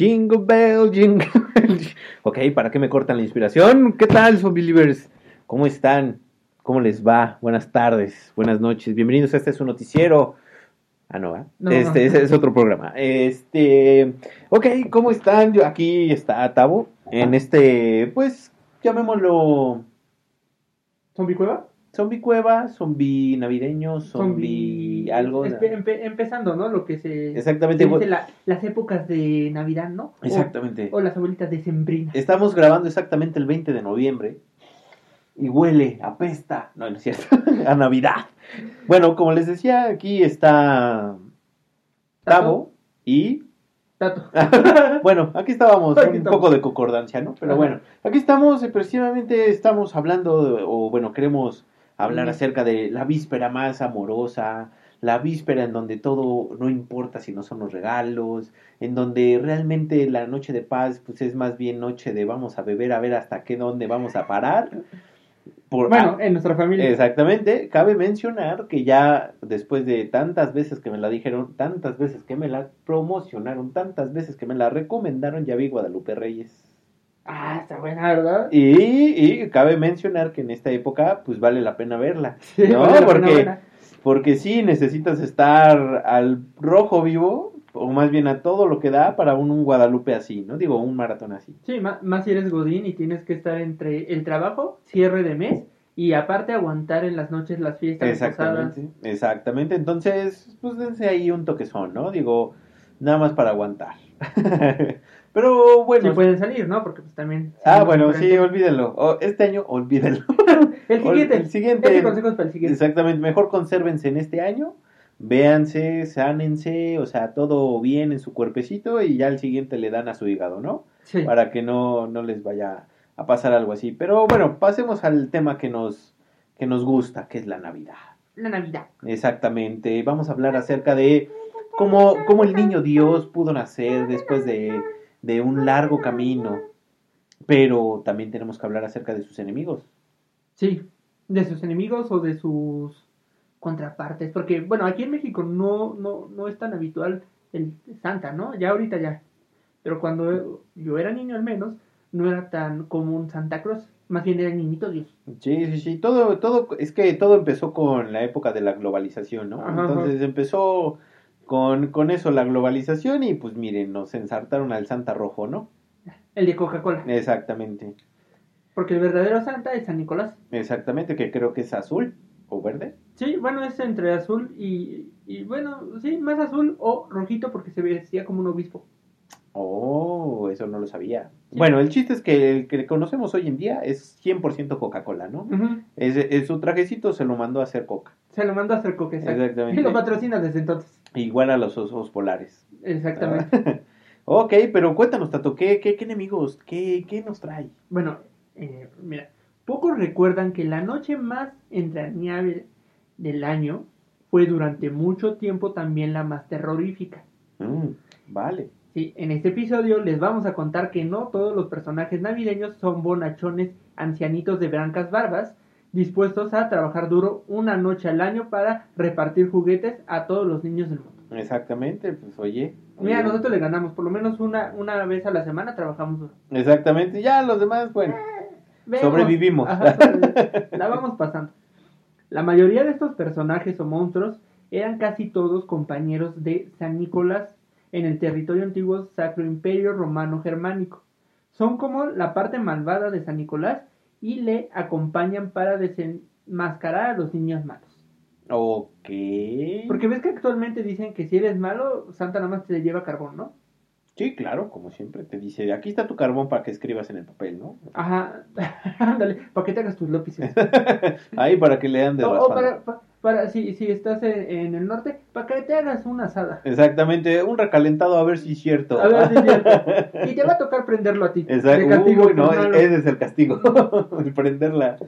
Jingle bell, jingle bell. Ok, ¿para qué me cortan la inspiración? ¿Qué tal, Believers? ¿Cómo están? ¿Cómo les va? Buenas tardes, buenas noches. Bienvenidos a este su noticiero. Ah, no, ¿eh? No, este no. es otro programa. Este, ok, ¿cómo están? Yo, aquí está Tavo en este, pues, llamémoslo ¿Zombie Cueva? Zombie cueva, zombie navideño, zombie algo. Empe- empezando, ¿no? Lo que se. Exactamente. se dice la- las épocas de Navidad, ¿no? O- Exactamente. O, las abuelitas de Sembrina. Estamos grabando exactamente el 20 de noviembre y huele, apesta, no, no es cierto, a Navidad. Bueno, como les decía, aquí está Tavo y... Tato. bueno, aquí estábamos, Aquí un estamos. poco de concordancia, ¿no? Pero Ajá. bueno, aquí estamos, y precisamente estamos hablando, de- o bueno, queremos hablar acerca de la víspera más amorosa, la víspera en donde todo no importa si no son los regalos, en donde realmente la noche de paz pues es más bien noche de vamos a beber a ver hasta qué dónde vamos a parar. Por, Bueno, ah, en nuestra familia. Exactamente, cabe mencionar que ya después de tantas veces que me la dijeron, tantas veces que me la promocionaron, tantas veces que me la recomendaron, ya vi Guadalupe Reyes. Ah, está buena, ¿verdad? Y, y cabe mencionar que en esta época pues vale la pena verla, Sí, ¿no? vale la pena porque, porque sí necesitas estar al rojo vivo, o más bien a todo lo que da para un, un Guadalupe así, ¿no? Digo, un maratón así. Sí, ma- más si eres Godín y tienes que estar entre el trabajo, cierre de mes y aparte aguantar en las noches las fiestas posadas. Exactamente, exactamente. Entonces, pues dense ahí un toquezón, ¿no? Digo, nada más para aguantar. Pero bueno. Si pueden salir, ¿no? Porque pues también... Ah, bueno, en sí, olvídenlo. O este año, olvídenlo. El siguiente. El siguiente. Este consejo es para el siguiente. Exactamente, mejor consérvense en este año. Véanse, sánense, o sea, todo bien en su cuerpecito y ya el siguiente le dan a su hígado, ¿no? Sí. Para que no, no les vaya a pasar algo así. Pero bueno, pasemos al tema que nos, que nos gusta, que es la Navidad. La Navidad. Exactamente. Vamos a hablar acerca de cómo, cómo el niño Dios pudo nacer después de, de un largo camino. Pero también tenemos que hablar acerca de sus enemigos. Sí, de sus enemigos o de sus contrapartes, porque bueno, aquí en México no, no, no es tan habitual el Santa, ¿no? Ya ahorita ya. Pero cuando yo era niño al menos, no era tan común Santa Cruz, más bien era el niñito Dios. Sí, sí, sí. Todo, todo, es que todo empezó con la época de la globalización, ¿no? Ajá, Entonces empezó con, con eso la globalización y pues miren, nos ensartaron al Santa Rojo, ¿no? El de Coca-Cola. Exactamente. Porque el verdadero Santa es San Nicolás. Exactamente, que creo que es azul o verde. Sí, bueno, es entre azul y, y bueno, sí, más azul o rojito porque se vestía como un obispo. Oh, eso no lo sabía. Sí. Bueno, el chiste es que el que conocemos hoy en día es 100% Coca-Cola, ¿no? Es su trajecito se lo mandó a hacer Coca. Se lo mandó a hacer Coca, exacto. Exactamente. Y lo patrocina desde entonces. Igual a los osos polares. Exactamente. ok, pero cuéntanos, Tato, ¿qué, qué, qué enemigos? ¿Qué, ¿Qué nos trae? Bueno, eh, mira, pocos recuerdan que la noche más entrañable del año fue durante mucho tiempo también la más terrorífica. Mm, vale. Sí, en este episodio les vamos a contar que no todos los personajes navideños son bonachones ancianitos de blancas barbas dispuestos a trabajar duro una noche al año para repartir juguetes a todos los niños del mundo. Exactamente, pues oye. Mira, oye. nosotros le ganamos, por lo menos una, una vez a la semana trabajamos duro. Exactamente, ya los demás, bueno. Vemos. Sobrevivimos. Ajá, la vamos pasando. La mayoría de estos personajes o monstruos eran casi todos compañeros de San Nicolás en el territorio antiguo Sacro Imperio Romano Germánico. Son como la parte malvada de San Nicolás y le acompañan para desenmascarar a los niños malos. Ok. Porque ves que actualmente dicen que si eres malo, Santa nada más te lleva carbón, ¿no? Sí, claro, como siempre te dice, aquí está tu carbón para que escribas en el papel, ¿no? Ajá, ándale, para que te hagas tus lápices. Ahí para que le andes O, o para, pa- para si, si estás en, en el norte, para que te hagas una asada. Exactamente, un recalentado a ver si es cierto. A ver si es cierto. Y te va a tocar prenderlo a ti. Exacto. De castigo. Uy, no, por malo. ese es el castigo. el la-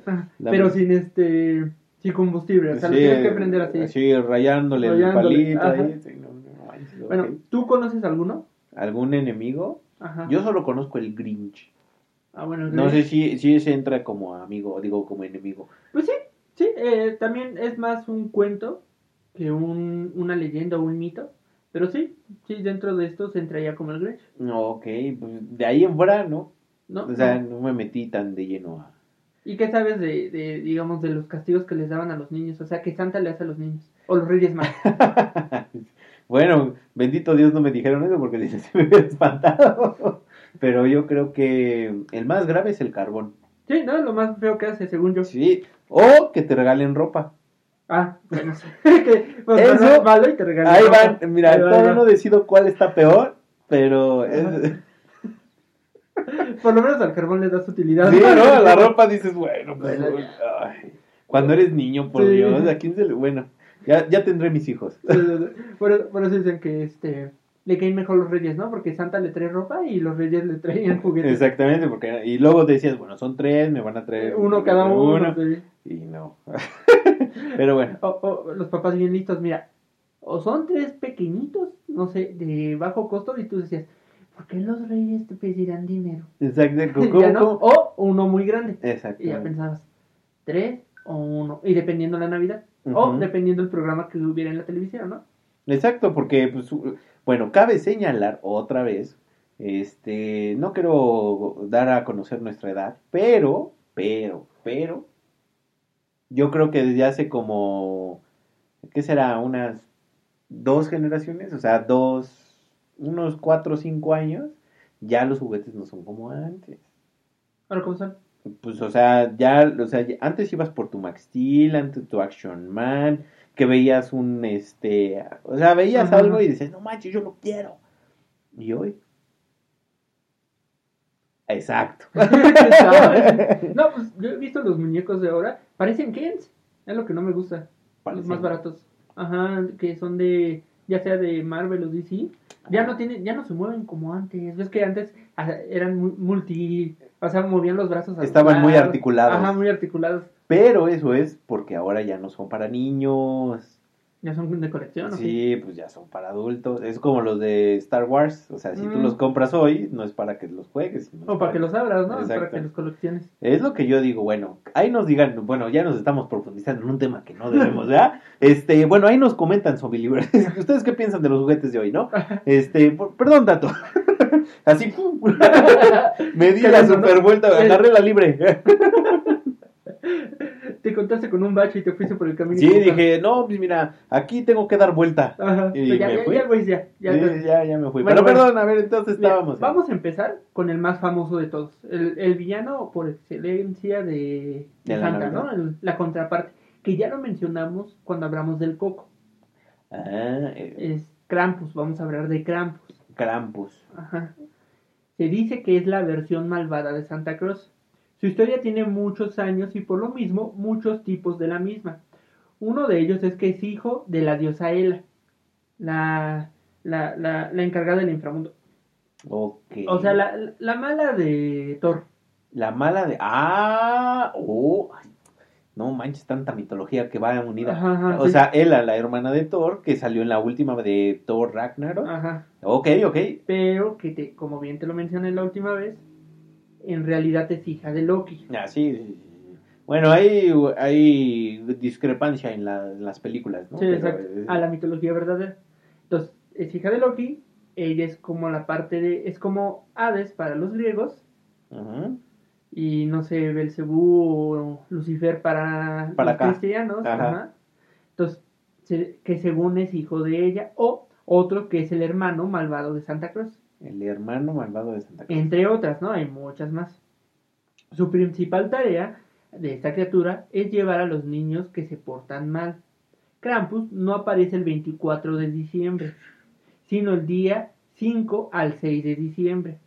Pero sin este sin combustible. O sea, lo Sí, tienes que prender así. Sí, rayándole, el Rayándole, palito ajá. ahí. sí, no, no manches, Bueno, ok. ¿tú conoces alguno? ¿Algún enemigo? Ajá. Yo solo conozco el Grinch. Ah, bueno, No sé si, si ese entra como amigo, digo como enemigo. Pues sí, sí. eh, también es más un cuento que un, una leyenda o un mito. Pero sí, sí, dentro de esto se entraría como el Grinch. No, ok, pues de ahí en fuera, ¿no? ¿No? O sea, No. no me metí tan de lleno a... ¿Y qué sabes de, de, digamos, de los castigos que les daban a los niños? O sea, que Santa le hace a los niños. O los Reyes Magos. bueno, bendito Dios no me dijeron eso porque se me hubiera espantado. Pero yo creo que el más grave es el carbón. Sí, ¿no? Lo más feo que hace, según yo. Sí. O que te regalen ropa. Ah, bueno, que, pues, Eso- no es malo y te regalan Ahí ropa. van, mira, Ahí todavía va. no decido cuál está peor, pero es... Por lo menos al carbón le das utilidad. Sí, ¿no? A la ropa dices, bueno, pues, ay, cuando eres niño, por Sí. Dios, ¿a quién se le... Bueno, ya, ya tendré mis hijos. Por, por eso dicen que este le caen mejor los reyes, ¿no? Porque Santa le trae ropa y los reyes le traían juguetes. Exactamente, porque y luego decías, bueno, son tres, me van a traer Uno cada uno. y no. Pero bueno, O, o los papás bien listos, mira, o son tres pequeñitos, no sé, de bajo costo, y tú decías, ¿por qué los reyes te pedirán dinero? exacto. O uno muy grande. Exacto. Y ya pensabas, tres o uno. Y dependiendo la Navidad. O dependiendo el programa que hubiera en la televisión, ¿no? Exacto, porque, pues, bueno, cabe señalar otra vez, este, no quiero dar a conocer nuestra edad, pero, pero, pero, yo creo que desde hace como, ¿qué será? Unas dos generaciones, o sea, dos, unos cuatro o cinco años, ya los juguetes no son como antes. Ahora, ¿cómo son? Pues, o sea, ya, o sea, antes ibas por tu Max Steel, antes tu Action Man, que veías un, este, o sea, veías Ajá. algo y decías, no manches, yo lo quiero. Y hoy. Exacto. no, pues yo he visto los muñecos de ahora, parecen Kens. Es lo que no me gusta. Los Parecen- más baratos. Ajá, que son de, ya sea de Marvel o DC. Ya no tienen, ya no se mueven como antes. Ves que antes ah, eran mu- multi, o sea, movían los brazos. Estaban muy lados. articulados. Ajá, muy articulados. Pero eso es porque ahora ya no son para niños. Ya son de colección, ¿no? Sí, pues ya son para adultos. Es como los de Star Wars. O sea, si tú Mm. los compras hoy, no es para que los juegues. O para que los abras, ¿no? Para Exacto. que los colecciones. Es lo que yo digo, bueno, ahí nos digan, bueno, ya nos estamos profundizando en un tema que no debemos, ¿verdad? Este, bueno, ahí nos comentan sobre libros. ¿Ustedes qué piensan de los juguetes de hoy, no? Este, por- perdón, Tato. Así, ¡pum! me di ¿Qué la super vuelta, agarré la libre. Te contaste con un bache y te fuiste por el camino. Sí, dije, no, pues mira, aquí tengo que dar vuelta. Ajá. Y Pero ya, me ya, fui. ya, güey, ya. ya, Sí, ya. ya, ya me fui. Bueno, Pero bueno. perdón, a ver, entonces Mira, estábamos. vamos a empezar con el más famoso de todos. El, el villano por excelencia de, de De la Santa. ¿no? El- la contraparte. Que ya lo mencionamos cuando hablamos del coco. Ah, eh, Es Krampus, vamos a hablar de Krampus. Krampus. Ajá. Se dice que es la versión malvada de Santa Claus. Su historia tiene muchos años y por lo mismo muchos tipos de la misma. Uno de ellos es que es hijo de la diosa Hela, la, la, la, la encargada del inframundo. Ok. O sea, la, la mala de Thor. La mala de. ¡Ah! ¡Oh! no manches, tanta mitología que va unida. Ajá, ajá, o sí. sea, Ela, la hermana de Thor, que salió en la última de Thor Ragnarok. Ajá. Ok, ok. Pero que, te, como bien te lo mencioné la última vez, en realidad es hija de Loki. Ah, sí, sí, sí. Bueno, hay, hay discrepancia en, la- en las películas, ¿no? Sí, Pero, exacto. A la mitología verdadera. Entonces, es hija de Loki. Ella es como la parte de. Es como Hades para los griegos. ujú. y no sé, Belcebú o Lucifer para, Para los acá. cristianos. Ajá. ajá. Entonces, que según es hijo de ella, o otro que es el hermano malvado de Santa Cruz. El hermano malvado de Santa Cruz. Entre otras, ¿no? Hay muchas más. Su principal tarea de esta criatura es llevar a los niños que se portan mal. Krampus no aparece el 24 de diciembre, sino el día 5 al 6 de diciembre.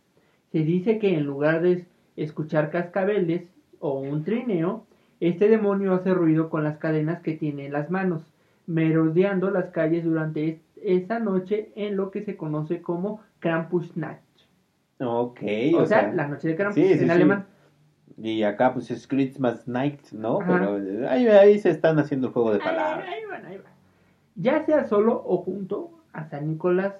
Se dice que en lugar de escuchar cascabeles o un trineo, este demonio hace ruido con las cadenas que tiene en las manos, merodeando las calles durante es- esa noche en lo que se conoce como Krampusnacht. Ok, O, sea, la noche de Krampus sí, en sí. alemán. Y acá pues es Christmas Night, ¿no? Ajá. Pero ahí, ahí se están haciendo el juego de palabras. ahí van, ahí van. Ya sea solo o junto a San Nicolás.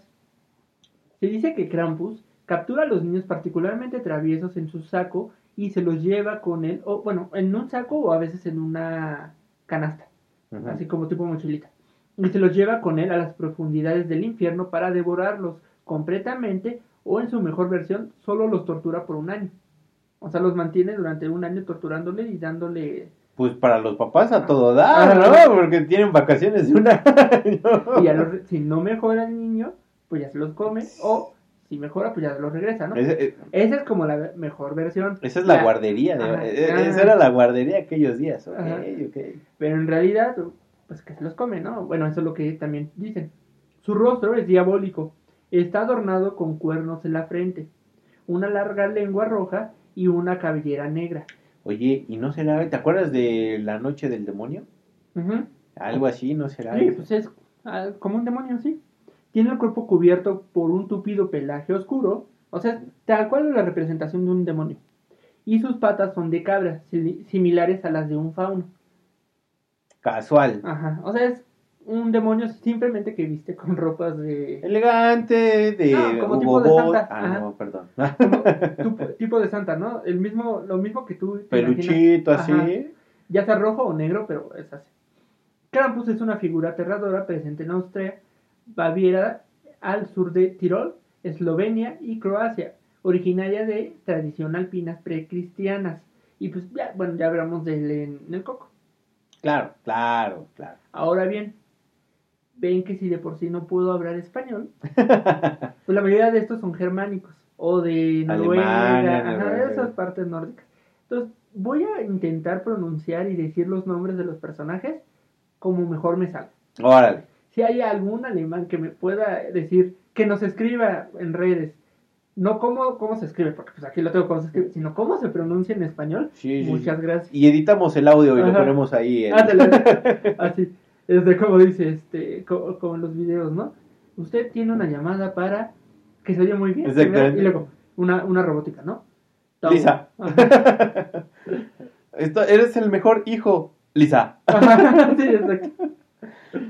Se dice que Krampus captura a los niños particularmente traviesos en su saco y se los lleva con él, o bueno, en un saco o a veces en una canasta, así como tipo mochilita. Y se los lleva con él a las profundidades del infierno para devorarlos completamente o en su mejor versión solo los tortura por un año. O sea, los mantiene durante un año torturándole y dándole Pues para los papás a todo dar. ¿no? Porque tienen vacaciones de un año. Y ya los si no mejora el niño, pues ya se los come. O si mejora, pues ya los regresa, ¿no? Ese- eh, Esa es como la mejor versión. esa es la guardería. de- Ajá. eh, Ah. Esa era la guardería aquellos días. Ok, Ajá. ok. Pero en realidad, pues que se los come, ¿no? Bueno, eso es lo que también dicen. Su rostro es diabólico. Está adornado con cuernos en la frente, una larga lengua roja y una cabellera negra. Oye, ¿y no será? ¿Te acuerdas de la noche del demonio? Algo así, ¿no será? Sí, pues es ah, como un demonio, sí. Tiene el cuerpo cubierto por un tupido pelaje oscuro, o sea, tal cual es la representación de un demonio. Y sus patas son de cabra, si- similares a las de un fauno. Casual. Ajá, o sea, es un demonio simplemente que viste con ropas de... Elegante, de No, como Hugo tipo de. Santa. Ah, Ajá. no, perdón. como tu- tipo de santa, ¿no? El mismo, lo mismo que tú. Peluchito así. Ya sea rojo o negro, pero es así. Krampus es una figura aterradora presente en Austria, Baviera, al sur de Tirol, Eslovenia y Croacia, originaria de tradición alpinas precristianas. Y pues ya, bueno, ya hablamos de él en el coco. Claro, claro, claro. Ahora bien, ven que si de por sí no puedo hablar español, pues la mayoría de estos son germánicos o de Noruega, de esas partes nórdicas. Entonces, voy a intentar pronunciar y decir los nombres de los personajes como mejor me salga. Órale. Si hay algún alemán que me pueda decir, que nos escriba en redes, no cómo, cómo se escribe, porque pues aquí lo tengo cómo se escribe, sino cómo se pronuncia en español. Sí, Muchas sí. gracias. Y editamos el audio y lo Ajá. ponemos ahí. en- Ándale, así, es de como dice, este, co- como, en los videos, ¿no? Usted tiene una llamada para que se oye muy bien. Exactamente. primero, Y luego, una, una robótica, ¿no? Tom. Lisa. Esto- eres el mejor hijo, Lisa. Sí, exacto.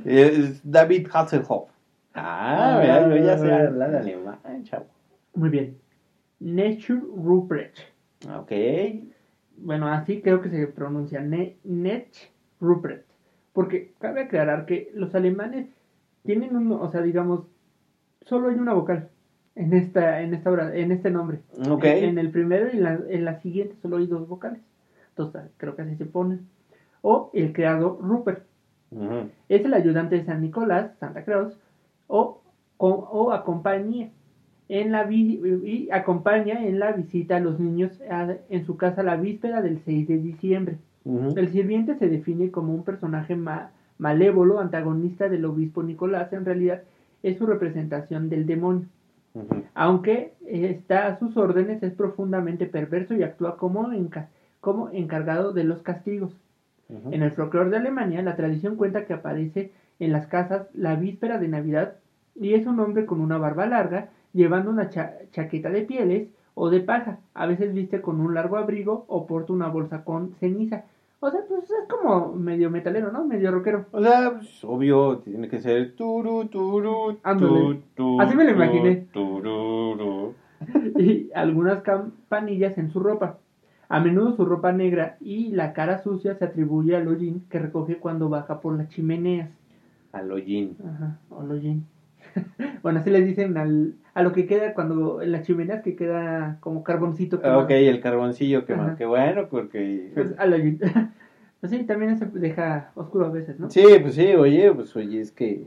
Es David Hasselhoff. Ah, Ah, mira, ya muy bien. hablar alemán, chavo. Muy bien. Nature Ruprecht. Ok. Bueno, así creo que se pronuncia ne Nech Ruprecht. Porque cabe aclarar que los alemanes tienen un, o sea, digamos, solo hay una vocal en esta, en esta obra, en este nombre. Ok. En, en el primero y en la, en la siguiente solo hay dos vocales. Entonces, creo que así se ponen. O el creador Rupert. Es el ayudante de San Nicolás, Santa Claus, o, o, o acompaña en la vi- y acompaña en la visita a los niños a- en su casa la víspera del 6 de diciembre. El sirviente se define como un personaje ma- malévolo, antagonista del obispo Nicolás, en realidad es su representación del demonio. Aunque está a sus órdenes, es profundamente perverso y actúa como, enca- como encargado de los castigos. En el folclore de Alemania, la tradición cuenta que aparece en las casas la víspera de Navidad y es un hombre con una barba larga, llevando una cha- chaqueta de pieles o de paja. A veces viste con un largo abrigo o porta una bolsa con ceniza. O sea, pues es como medio metalero, ¿no? Medio rockero. O sea, pues, obvio, tiene que ser turu, turu, Ándale. Así me lo imaginé. tururu. y algunas campanillas en su ropa. A menudo su ropa negra y la cara sucia se atribuye al hollín que recoge cuando baja por las chimeneas. Al hollín. Ajá, hollín. bueno, así le dicen al, a lo que queda cuando en las chimeneas que queda como carboncito. Ah, quemado. Ok, el carboncillo que Ajá. Qué bueno, porque... Pues, a la- pues sí, también se deja oscuro a veces, ¿no? Sí, pues sí, oye, pues oye, es que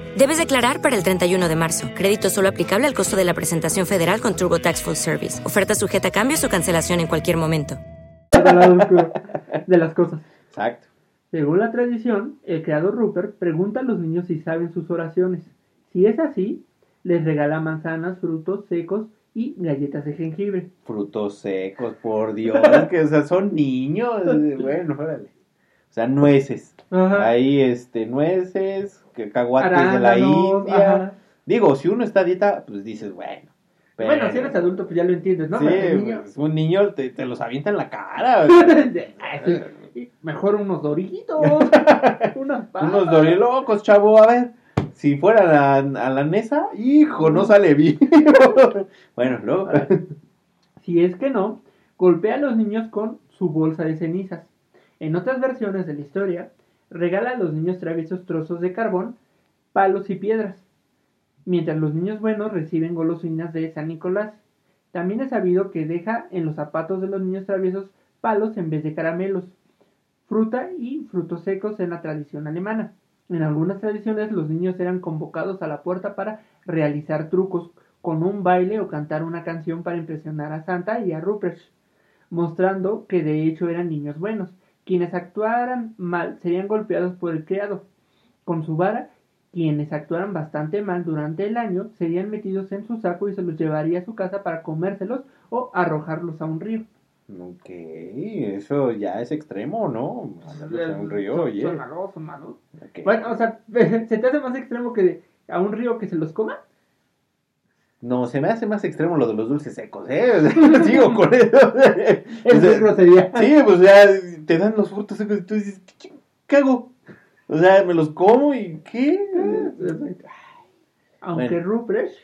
Debes declarar para el 31 de marzo. Crédito solo aplicable al costo de la presentación federal con TurboTax Full Service. Oferta sujeta a cambios o cancelación en cualquier momento. De las cosas. Exacto. Según la tradición, el creador Rupert pregunta a los niños si saben sus oraciones. Si es así, les regala manzanas, frutos secos y galletas de jengibre. Frutos secos, por Dios, que o sea, son niños. Bueno, órale. O sea, nueces. Ajá. Ahí, este, nueces, cacahuates de la India. ajá. Digo, si uno está a dieta, pues dices, bueno. pero- Bueno, si eres adulto, pues ya lo entiendes, ¿no? Sí, niño- pues, un niño te, te los avienta en la cara. Y Mejor unos doritos, unas papas. Unos dorilocos, chavo, a ver. Si fuera la, a la Nesa, hijo, no sale bien. bueno, luego. Si es que no, golpea a los niños con su bolsa de cenizas. En otras versiones de la historia, regala a los niños traviesos trozos de carbón, palos y piedras, mientras los niños buenos reciben golosinas de San Nicolás. También es sabido que deja en los zapatos de los niños traviesos palos en vez de caramelos, fruta y frutos secos en la tradición alemana. En algunas tradiciones los niños eran convocados a la puerta para realizar trucos con un baile o cantar una canción para impresionar a Santa y a Ruprecht, mostrando que de hecho eran niños buenos. Quienes actuaran mal serían golpeados por el criado con su vara. Quienes actuaran bastante mal durante el año serían metidos en su saco y se los llevaría a su casa para comérselos o arrojarlos a un río. Ok, eso ya es extremo, ¿no? Mandarlos a un río, Son- oye. son malos, son malos. Bueno, o sea, ¿se te hace más extremo que de- a un río que se los coma? No, se me hace más extremo lo de los dulces secos, ¿eh? Sigo con eso. Eso es grosería. Sí, pues ya te dan los frutos secos y tú dices, ¿qué, qué hago? O sea, me los como y ¿qué? Aunque Bueno. Ruprecht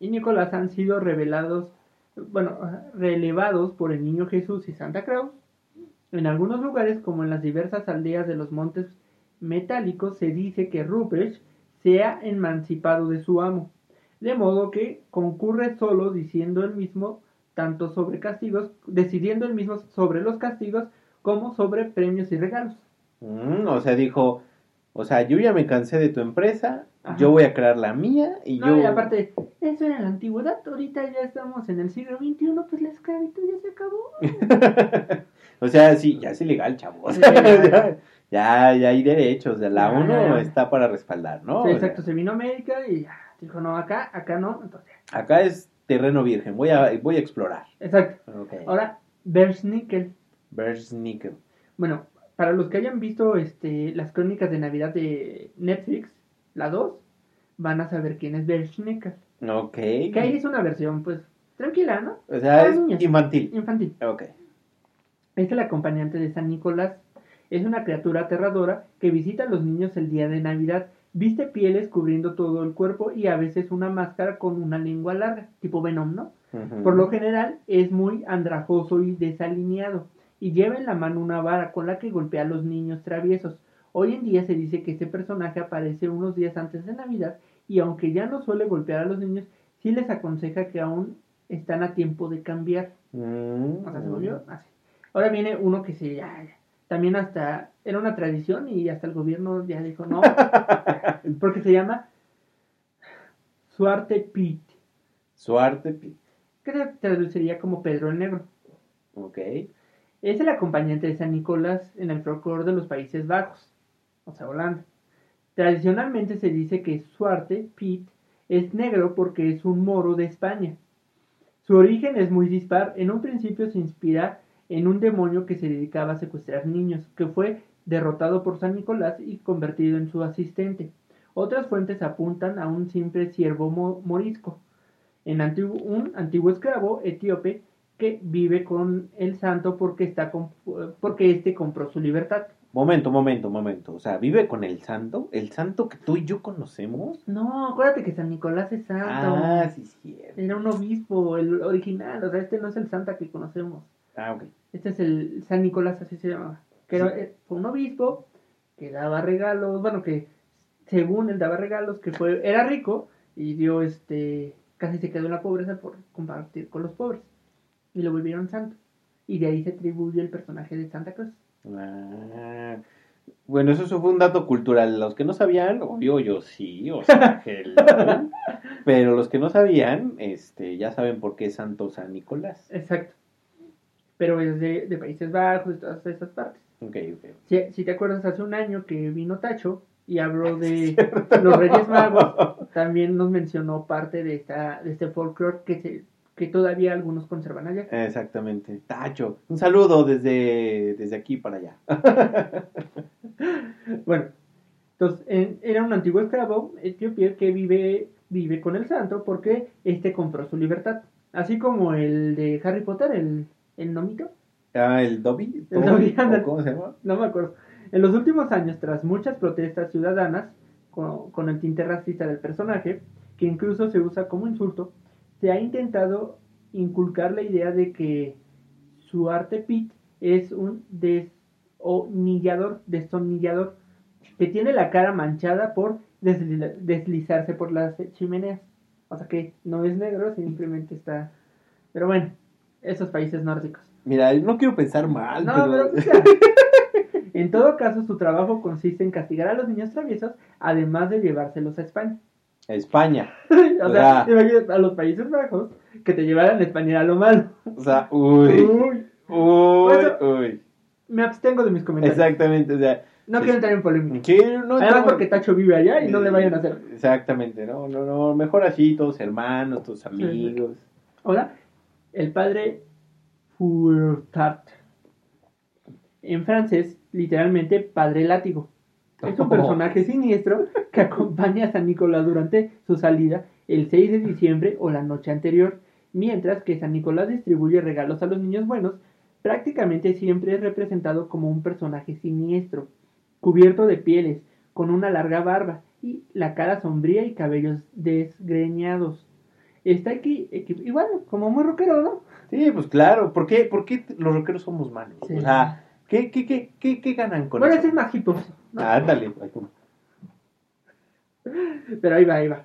y Nicolás han sido revelados, bueno, relevados por el niño Jesús y Santa Claus, en algunos lugares, como en las diversas aldeas de los montes metálicos, se dice que Ruprecht se ha emancipado de su amo, de modo que concurre solo diciendo el mismo tanto sobre castigos, decidiendo el mismo sobre los castigos como sobre premios y regalos. Mm, o sea, dijo, o sea, yo ya me cansé de tu empresa, Ajá. yo voy a crear la mía y No, yo... y aparte, eso era la antigüedad, ahorita ya estamos en el siglo XXI, pues la esclavitud ya se acabó. o sea, sí, ya es ilegal, chavo. O Sí, sea, ya, ya, hay derechos, o sea, la Ya, ONU ya, ya. está para respaldar, ¿no? Sí, O exacto, sea, se vino América y ya, dijo, no, acá, acá no, entonces, acá es terreno virgen, voy a, voy a explorar. exacto. Okay. Ahora, Bersnickel. Bersnickel. Bueno, para los que hayan visto este, las crónicas de Navidad de Netflix, la 2, van a saber quién es Bersnickel. Ok. Que ahí es una versión, pues, tranquila, ¿no? O sea, Para es infantil. Infantil. Ok. Es el acompañante de San Nicolás. Es una criatura aterradora que visita a los niños el día de Navidad. Viste pieles cubriendo todo el cuerpo y a veces una máscara con una lengua larga, tipo Venom, ¿no? Por lo general es muy andrajoso y desalineado y lleva en la mano una vara con la que golpea a los niños traviesos. Hoy en día se dice que este personaje aparece unos días antes de Navidad y aunque ya no suele golpear a los niños, sí les aconseja que aún están a tiempo de cambiar. Mm. O sea, se volvió así. Ahora viene uno que se también hasta era una tradición y hasta el gobierno ya dijo no, porque se llama Suarte Pit, Suarte. pi- que se traduciría como Pedro el Negro. Ok. Es el acompañante de San Nicolás en el folclore de los Países Bajos, o sea, Holanda. Tradicionalmente se dice que Suarte, Piet, es negro porque es un moro de España. Su origen es muy dispar. En un principio se inspira en un demonio que se dedicaba a secuestrar niños, que fue derrotado por San Nicolás y convertido en su asistente. Otras fuentes apuntan a un simple siervo morisco, en un antiguo esclavo etíope que vive con el santo porque, está porque éste compró su libertad. Momento, momento, momento. O sea, ¿vive con el santo? ¿El santo que tú y yo conocemos? No, acuérdate que San Nicolás es santo. Ah, sí, sí. Era un obispo, el original. O sea, este no es el santa que conocemos. Ah, ok. Este es el San Nicolás, así se llamaba. Que era eh, un obispo que daba regalos, bueno, que según él daba regalos, que fue, era rico y dio este, casi se quedó en la pobreza por compartir con los pobres. Y lo volvieron santo. Y de ahí se atribuye el personaje de Santa Cruz. Ah, bueno, eso fue un dato cultural. Los que no sabían, obvio, yo sí, o sea, pero los que no sabían, este, ya saben por qué es Santo San Nicolás. Exacto. Pero es de, de Países Bajos, de todas esas partes. Ok, ok. Si, si, te acuerdas, hace un año que vino Tacho y habló de los Reyes Magos, también nos mencionó parte de, esta, de este folclore que se que todavía algunos conservan allá. Exactamente. Tacho, un saludo desde, desde aquí para allá. bueno, entonces era un antiguo esclavo etíope que vive, vive con el santo porque este compró su libertad. Así como el de Harry Potter, el, el nomito. Ah, el Dobby. El Dobby ¿Cómo se llama? No me acuerdo. En los últimos años, tras muchas protestas ciudadanas con, con el tinte racista del personaje, que incluso se usa como insulto, se ha intentado inculcar la idea de que su arte pit es un desonillador, destornillador, que tiene la cara manchada por deslizarse por las chimeneas. O sea que no es negro, simplemente está... Pero bueno, esos países nórdicos. Mira, no quiero pensar mal, no, pero... en todo caso, su trabajo consiste en castigar a los niños traviesos, además de llevárselos a España. España. o sea, a los Países Bajos que te llevaran a España a lo malo. O sea, uy. Uy. Uy, Me abstengo de mis comentarios. Exactamente, o sea. No quiero entrar en polémica. No, Además porque Tacho vive allá y no le vayan a hacer. Exactamente, no, no, no. Mejor así, todos hermanos, todos amigos. Hola, el padre Furtart. En francés, literalmente, padre látigo. Es un personaje siniestro que acompaña a San Nicolás durante su salida el 6 de diciembre o la noche anterior, mientras que San Nicolás distribuye regalos a los niños buenos, prácticamente siempre es representado como un personaje siniestro, cubierto de pieles, con una larga barba y la cara sombría y cabellos desgreñados. Está aquí, igual, como muy rockero, ¿no? Sí, pues claro, ¿por qué, por qué los rockeros somos malos? O sea, ¿qué, qué, qué, qué, qué ganan con bueno, eso? Bueno, es más Ándale. Pero ahí va, ahí va.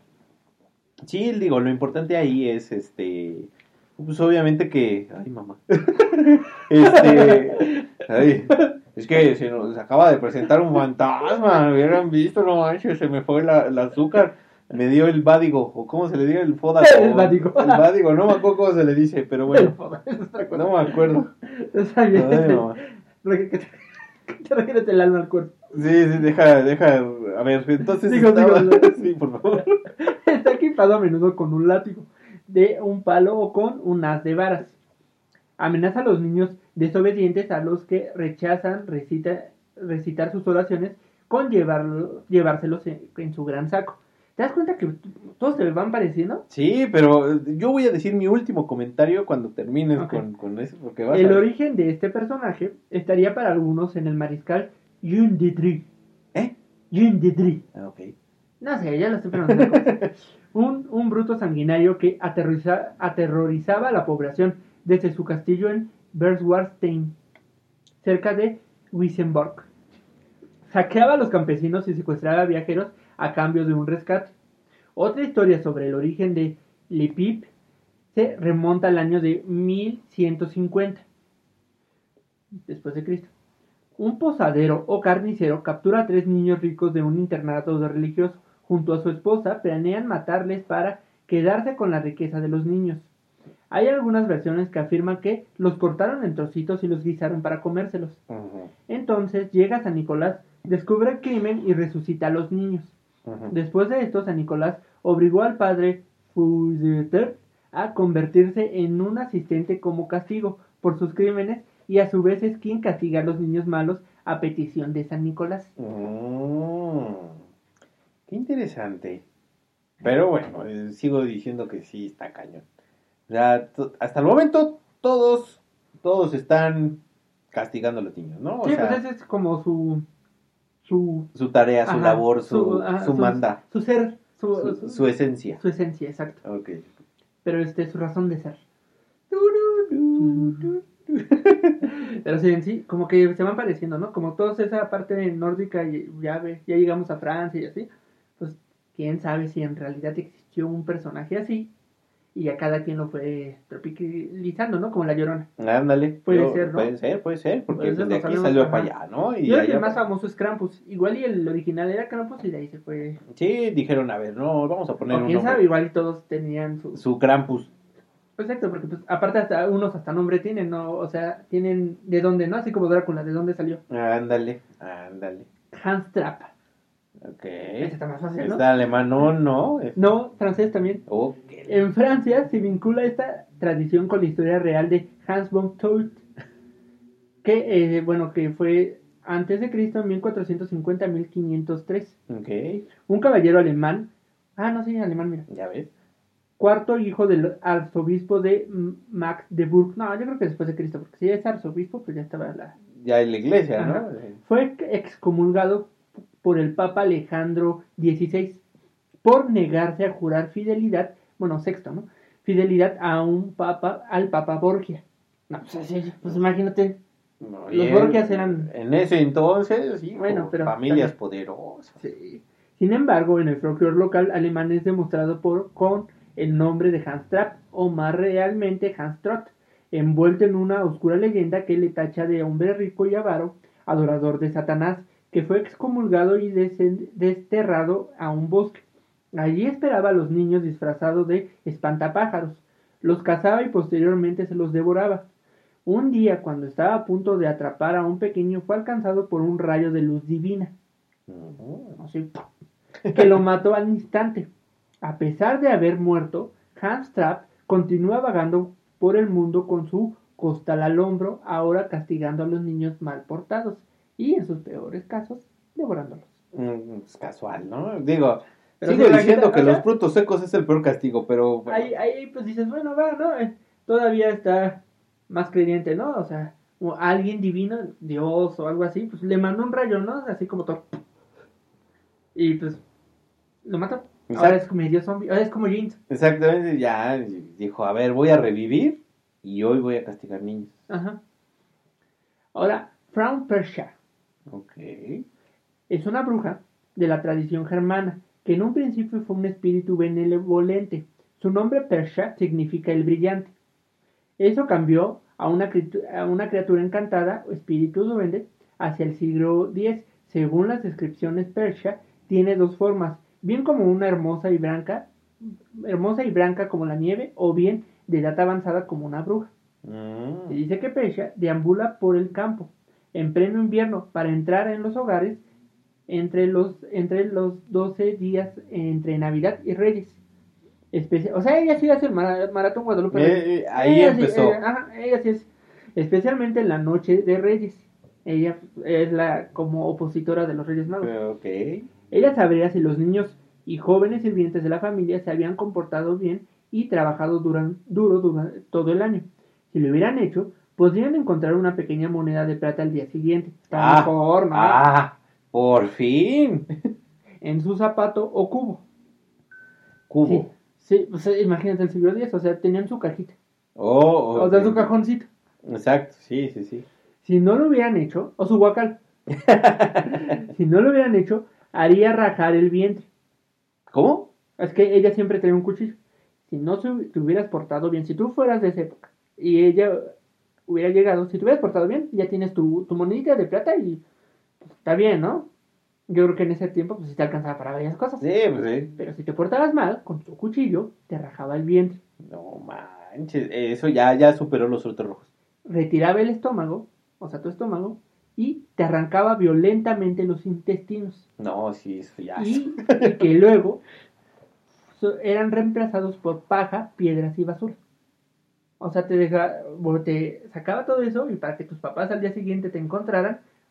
Sí, digo, lo importante ahí es, este, pues obviamente que, ay mamá, este, ay, es que se nos acaba de presentar un fantasma, hubieran visto, no manches, se me fue la, el azúcar, me dio el vádigo, o cómo se le dio el foda. El vádigo. El vádigo, no me acuerdo cómo se le dice, pero bueno, no me acuerdo. Está bien. Ay, mamá. Que te regrese el alma al cuerpo. Sí, sí, deja, deja, a ver, entonces digo, estaba... sí, por favor. Está equipado a menudo con un látigo de un palo o con un haz de varas. Amenaza a los niños desobedientes a los que rechazan recitar sus oraciones con llevarlo, llevárselos en, su gran saco. ¿Te das cuenta que todos se van pareciendo? Sí, pero yo voy a decir mi último comentario cuando termines con, con, eso. Porque el origen de este personaje estaría para algunos en el mariscal Jean Didri. ¿Eh? Jean Didri. Ah, ok. No sé, ya lo estoy pronunciando. un, un bruto sanguinario que aterroriza, aterrorizaba a la población desde su castillo en Berswarstein, cerca de Wissenborg. Saqueaba a los campesinos y secuestraba a viajeros a cambio de un rescate. Otra historia sobre el origen de Le Pip se remonta al año de 1150 después de Cristo. Un posadero o carnicero captura a tres niños ricos de un internato de religioso junto a su esposa planean matarles para quedarse con la riqueza de los niños. Hay algunas versiones que afirman que los cortaron en trocitos y los guisaron para comérselos. Entonces llega San Nicolás, descubre el crimen y resucita a los niños. Después de esto, San Nicolás obligó al padre Fougeter a convertirse en un asistente como castigo por sus crímenes y a su vez es quien castiga a los niños malos a petición de San Nicolás. Mm, qué interesante. Pero bueno, eh, sigo diciendo que sí está cañón. O sea, hasta el momento todos, todos están castigando a los niños, ¿no? O sí, sea, pues ese es como su... su su tarea, su ajá, labor, su, ajá, su manda, Su ser, su, su, su- su esencia. su esencia, exacto. Ok. Pero este, su razón de ser. Pero sí, en sí, como que se van pareciendo, ¿no? Como toda esa parte nórdica, y ya, ve- ya llegamos a Francia y así, pues quién sabe si en realidad existió un personaje así y ya cada quien lo fue tropicalizando, ¿no? Como la llorona. Ándale. Puede yo- ser, ¿no? Puede ser, puede ser, porque pues, de aquí salió para allá, ¿no? Y Yo allá el más para- famoso es Krampus. Igual y el original era Krampus y de ahí se fue. Sí, dijeron, a ver, no, vamos a poner O un quién nombre. sabe, igual y todos tenían su... Su Krampus. Exacto, porque pues aparte hasta unos hasta nombre tienen, ¿no? O sea, tienen de dónde, ¿no? Así como Drácula, de dónde salió. Ándale, ándale. Hans Trapp. Ok. Ese está más fácil, ¿no? Está alemán, no, no. es- No, francés también. Ok. En Francia se vincula esta tradición con la historia real de Hans von Todt, que, eh, bueno, que fue antes de Cristo, en 1450-1503. Ok, Un caballero alemán, ah, no, sí, alemán, mira, ya ves. cuarto hijo del arzobispo de Magdeburg, no, yo creo que después de Cristo, porque si es arzobispo, pues ya estaba la... Ya en la iglesia, Ajá. ¿no? Fue excomulgado por el Papa Alejandro XVI por negarse a jurar fidelidad, bueno, sexto, ¿no? Fidelidad a un papa, al Papa Borgia. No, pues, pues imagínate, No, Los en- Borgias eran- En ese entonces, sí, Bueno, pero familias también- poderosas. Sí. Sin embargo, en el folclore local alemán es demostrado por, con el nombre de Hans Trapp, o más realmente Hans Trott, envuelto en una oscura leyenda que le tacha de hombre rico y avaro, adorador de Satanás, que fue excomulgado y desterrado a un bosque. Allí esperaba a los niños disfrazados de espantapájaros, los cazaba y posteriormente se los devoraba. Un día, cuando estaba a punto de atrapar a un pequeño, fue alcanzado por un rayo de luz divina así, que lo mató al instante. A pesar de haber muerto, Hans Trapp continúa vagando por el mundo con su costal al hombro, ahora castigando a los niños mal portados y, en sus peores casos, devorándolos. Mm, Es casual, ¿no? Digo, Pero sigo diciendo que los frutos secos es el peor castigo, pero... bueno, Ahí, ahí pues dices, bueno, va, ¿no? Eh, todavía está más creyente, ¿no? O sea, o alguien divino, Dios o algo así, pues le mandó un rayo, ¿no? Así como Thor. Y pues lo mató. Ahora es como medio zombie, ahora es como Jeans. Exactamente, ya dijo, a ver, voy a revivir y hoy voy a castigar niños. Ajá. Ahora, Frau Persha Ok. es una bruja de la tradición germana, que en un principio fue un espíritu benevolente. Su nombre Persha significa el brillante. Eso cambió a una, criatu- a una criatura encantada, o espíritu duende, hacia el siglo X. Según las descripciones, Persha tiene dos formas, bien como una hermosa y blanca, hermosa y blanca como la nieve, o bien de edad avanzada como una bruja. Mm. Se dice que Pesha deambula por el campo en pleno invierno para entrar en los hogares entre los, entre los 12 días entre Navidad y Reyes. O sea, ella sí hace el mara- maratón Guadalupe. Eh, eh, ahí Ella sí, empezó. eh, ajá, ella sí es. Especialmente en la noche de Reyes. Ella es la como opositora de los Reyes Magos. Ok. Ella sabría si los niños y jóvenes sirvientes de la familia se habían comportado bien y trabajado duran- duro durante todo el año. Si lo hubieran hecho, podrían encontrar una pequeña moneda de plata al día siguiente. Está Ah, mejor, ¿no? Ah, por fin. En su zapato o cubo. Cubo. Sí, sí, pues, imagínate el siglo X, o sea, tenían su cajita. Oh, O sea, su cajoncito. Exacto, sí, sí, sí. Si no lo hubieran hecho, o su guacal. si no lo hubieran hecho, haría rajar el vientre. ¿Cómo? Es que ella siempre tenía un cuchillo. Si no te hubieras portado bien, si tú fueras de esa época y ella hubiera llegado, si te hubieras portado bien, ya tienes tu, tu monedita de plata y está bien, ¿no? Yo creo que en ese tiempo pues sí te alcanzaba para varias cosas. Sí, pues sí. Pero si te portabas mal, con tu cuchillo te rajaba el vientre. No manches. eso ya, ya superó los frutos rojos. Retiraba el estómago, o sea, tu estómago, y te arrancaba violentamente los intestinos. No, sí, eso ya. Y, y que luego eran reemplazados por paja, piedras y basura. O sea, te, deja, te sacaba todo eso y para que tus papás al día siguiente te encontraran,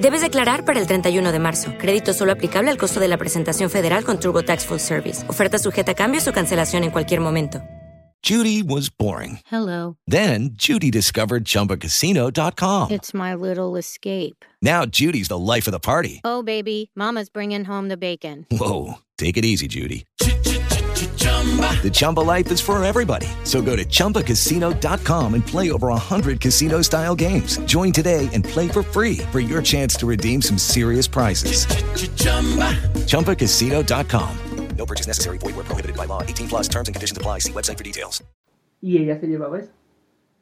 Debes declarar para el 31 de marzo. Crédito solo aplicable al costo de la presentación federal con TurboTax Full Service. Oferta sujeta a cambios o cancelación en cualquier momento. Judy was boring. Hello. Then Judy discovered ChumbaCasino.com. It's my little escape. Now Judy's the life of the party. Oh, baby, Mama's bringing home the bacon. Whoa, take it easy, Judy. The Chumba life is for everybody. So go to ChumbaCasino.com and play over 100 casino style games. Join today and play for free for your chance to redeem some serious prizes. ChumbaCasino.com. No purchase necessary. Void where prohibited by law. 18 plus terms and conditions apply. See website for details. Y ella se llevaba eso.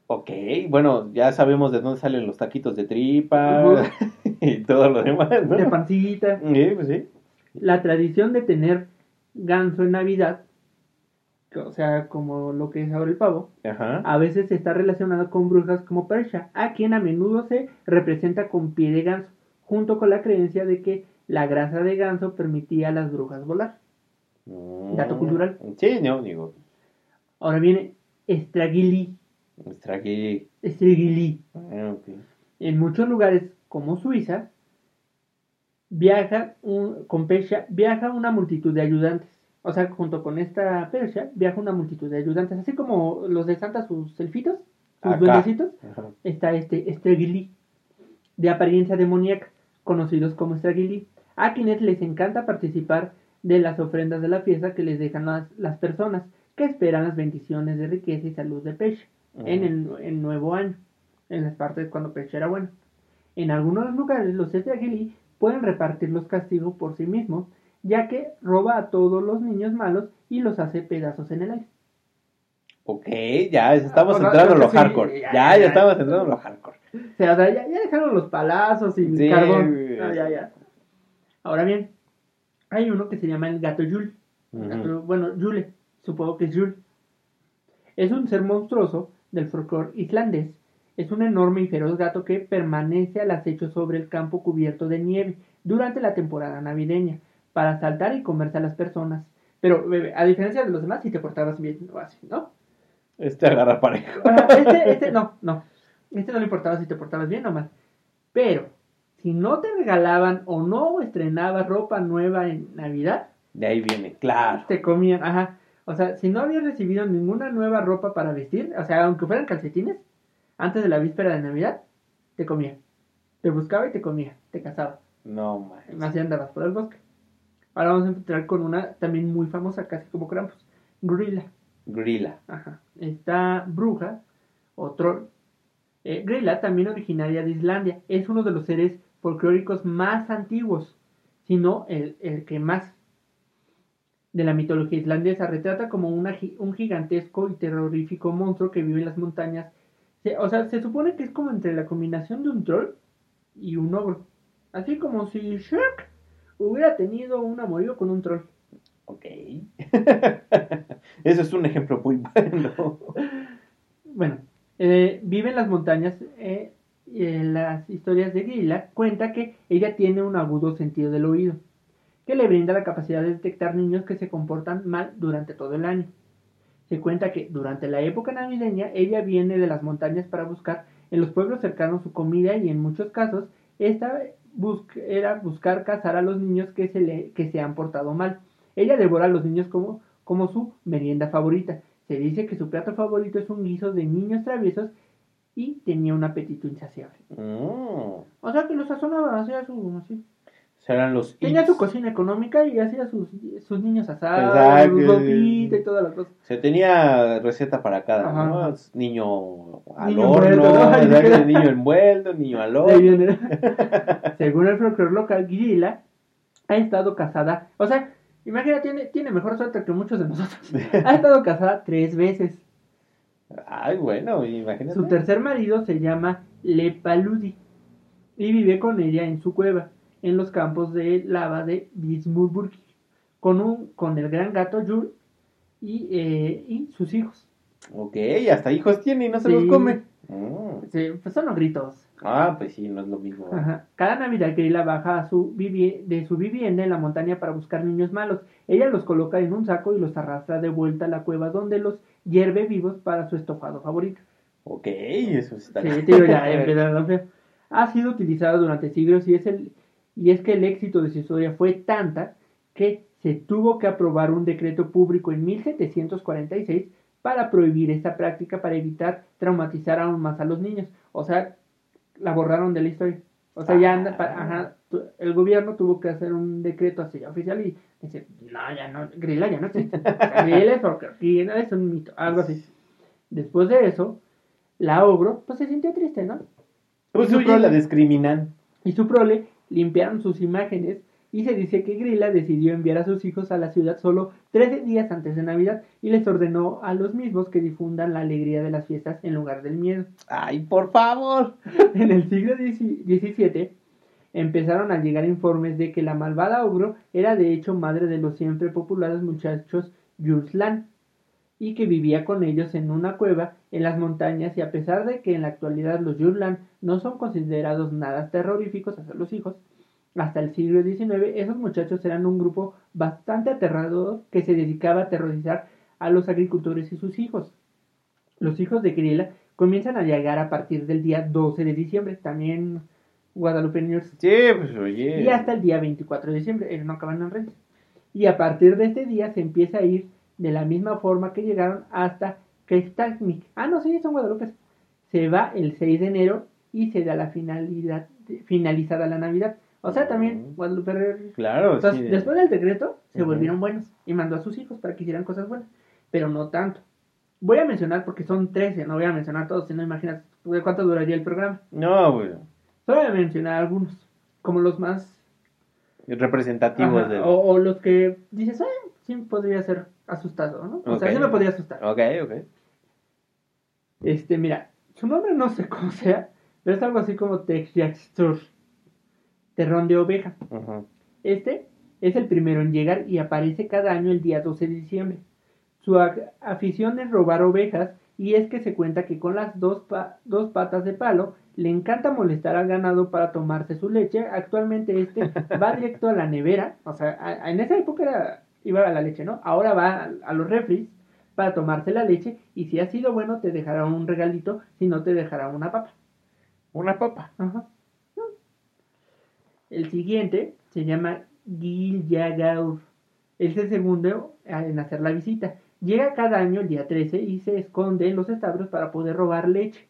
Ok, bueno, ya sabemos de dónde salen los taquitos de tripa Ujú. y todo lo demás, ¿no? De pancita. Sí, pues sí. La tradición de tener ganso en Navidad, o sea, como lo que es ahora el pavo, Ajá. a veces está relacionada con brujas como Persia, a quien a menudo se representa con pie de ganso, junto con la creencia de que la grasa de ganso permitía a las brujas volar. Dato cultural. Mm, Sí, no, digo, Ahora viene Estragili. aquí. Estragili. Ah. En muchos lugares, como Suiza, viaja un- con Persia viaja una multitud de ayudantes. O sea, junto con esta Persia viaja una multitud de ayudantes. Así como los de Santa, sus elfitos, sus duendecitos, está este Estragili, de apariencia demoníaca, conocidos como Estragili, a quienes les encanta participar de las ofrendas de la fiesta que les dejan las, las personas que esperan las bendiciones de riqueza y salud de Persia en el, el nuevo año, en las partes cuando Persia era bueno. En algunos lugares los Estragili pueden repartir los castigos por sí mismos, ya que roba a todos los niños malos y los hace pedazos en el aire. Ok, ya estamos Ah, entrando en lo sí, hardcore. ya, Ya, estamos entrando en lo hardcore. O sea, ya, ya dejaron los palazos y Sí, carbón. güey. Ah, ya, ya. Ahora bien, hay uno que se llama el gato Yule. Ujú. Gato- bueno, Yule, supongo que es Yule. Es un ser monstruoso del folclore islandés. Es un enorme y feroz gato que permanece al acecho sobre el campo cubierto de nieve durante la temporada navideña para saltar y comerse a las personas. Pero, bebé, a diferencia de los demás, si te portabas bien o así, ¿no? Este agarra parejo. Este, este, no, no. Este no le importaba si te portabas bien o mal. Pero, si no te regalaban o no estrenabas ropa nueva en Navidad, De ahí viene, claro. te comían, ajá. O sea, si no habías recibido ninguna nueva ropa para vestir, o sea, aunque fueran calcetines, antes de la víspera de Navidad, te comía. Te buscaba y te comía, te cazaba. No, man. Así andabas por el bosque. Ahora vamos a entrar con una también muy famosa, casi como Krampus. Grilla. Grilla. Ajá. Esta bruja o troll. Eh, Grilla, también originaria de Islandia, es uno de los seres folclóricos más antiguos, si no el, el que más de la mitología islandesa. Retrata como una un gigantesco y terrorífico monstruo que vive en las montañas. Se- o sea, se supone que es como entre la combinación de un troll y un ogro. Así como si Shrek hubiera tenido un amorío con un troll. Ok. Eso es un ejemplo muy bueno. Bueno, eh, vive en las montañas. eh, y en las historias de Grilla cuenta que ella tiene un agudo sentido del oído, que le brinda la capacidad de detectar niños que se comportan mal durante todo el año. Se cuenta que durante la época navideña ella viene de las montañas para buscar en los pueblos cercanos su comida y en muchos casos esta bus- era buscar cazar a los niños que se, le, que se han portado mal. Ella devora a los niños como, como su merienda favorita. Se dice que su plato favorito es un guiso de niños traviesos y tenía un apetito insaciable. Mm. O sea que lo sazonaba, hacía su así. Serán los Tenía su cocina económica y hacía sus, sus niños asados, Exacto. su sopita y todas las cosas. Se tenía receta para cada, Ajá, ¿no? Niño al Niño horno, niño envuelto, niño al horno. Según el folclore local, Grilla ha estado casada, o sea, imagina, tiene, tiene mejor suerte que muchos de nosotros. Ha estado casada tres veces. Ay, bueno, imagínate. Su tercer marido se llama Lepaludi y vive con ella en su cueva, en los campos de lava de Bismurburg, con, un, con el gran gato Jul y, eh, y sus hijos. Ok, hasta hijos tiene y no se Sí. los come. Mm. Sí, pues son los gritos. Ah, pues sí, no es lo mismo. Ajá. Cada Navidad Grilla baja a su de su vivienda en la montaña para buscar niños malos. Ella los coloca en un saco y los arrastra de vuelta a la cueva donde los hierve vivos para su estofado favorito. Ok, eso está Sí, tío, ya empezaron. Ha sido utilizado durante siglos y es, el, y es que el éxito de su historia fue tanta que se tuvo que aprobar un decreto público en 1746 para prohibir esta práctica para evitar traumatizar aún más a los niños. O sea, la borraron de la historia. O sea, ya anda, pa- ajá, tu- el gobierno tuvo que hacer un decreto así oficial y dice, no, ya no, Grilla ya no existe. Grilla es porque es un mito, algo así. Después de eso, la ogro, pues se sintió triste, ¿no? Pues Y su prole- la discriminan. y su prole limpiaron sus imágenes y se dice que Grilla decidió enviar a sus hijos a la ciudad solo 13 días antes de Navidad y les ordenó a los mismos que difundan la alegría de las fiestas en lugar del miedo. Ay, por favor. En el siglo XVII empezaron a llegar informes de que la malvada ogro era de hecho madre de los siempre populares muchachos Yurslan y que vivía con ellos en una cueva en las montañas y a pesar de que en la actualidad los Yurslan no son considerados nada terroríficos hacia los hijos, hasta el siglo XIX esos muchachos eran un grupo bastante aterrador que se dedicaba a aterrorizar a los agricultores y sus hijos. Los hijos de Grilla comienzan a llegar a partir del día 12 de diciembre, también guadalupeños, Sí, pues oye. y hasta el día 24 de diciembre, ellos no acaban en Reyes. Y a partir de este día se empieza a ir de la misma forma que llegaron hasta Kristallnik. Ah, no, sí, son Guadalupe. Se va el 6 de enero y se da la finalidad, finalizada la Navidad. O sea, también. Guadalupe Reyes. Claro, Entonces, sí. después del decreto, se volvieron buenos y mandó a sus hijos para que hicieran cosas buenas, pero no tanto. Voy a mencionar porque son 13, no voy a mencionar todos, si no imaginas cuánto duraría el programa. No, bueno. Solo voy a mencionar algunos, como los más Representativos Ajá, de. o, o los que dices, ah, sí podría ser asustado, ¿no? O sea, sí me podría asustar. Ok, ok. Este, mira, su nombre no sé cómo sea, pero es algo así como Texjaxtur, terrón de oveja. Este es el primero en llegar y aparece cada año el día 12 de diciembre. Su afición es robar ovejas y es que se cuenta que con las dos, pa- dos patas de palo le encanta molestar al ganado para tomarse su leche. Actualmente este va directo a la nevera, o sea, en esa época era, iba a la leche, ¿no? Ahora va a, los refris para tomarse la leche y si ha sido bueno te dejará un regalito, si no te dejará una papa. Una papa. Ajá. El siguiente se llama Gil Yagaur. Es el segundo en hacer la visita. Llega cada año el día 13 y se esconde en los establos para poder robar leche.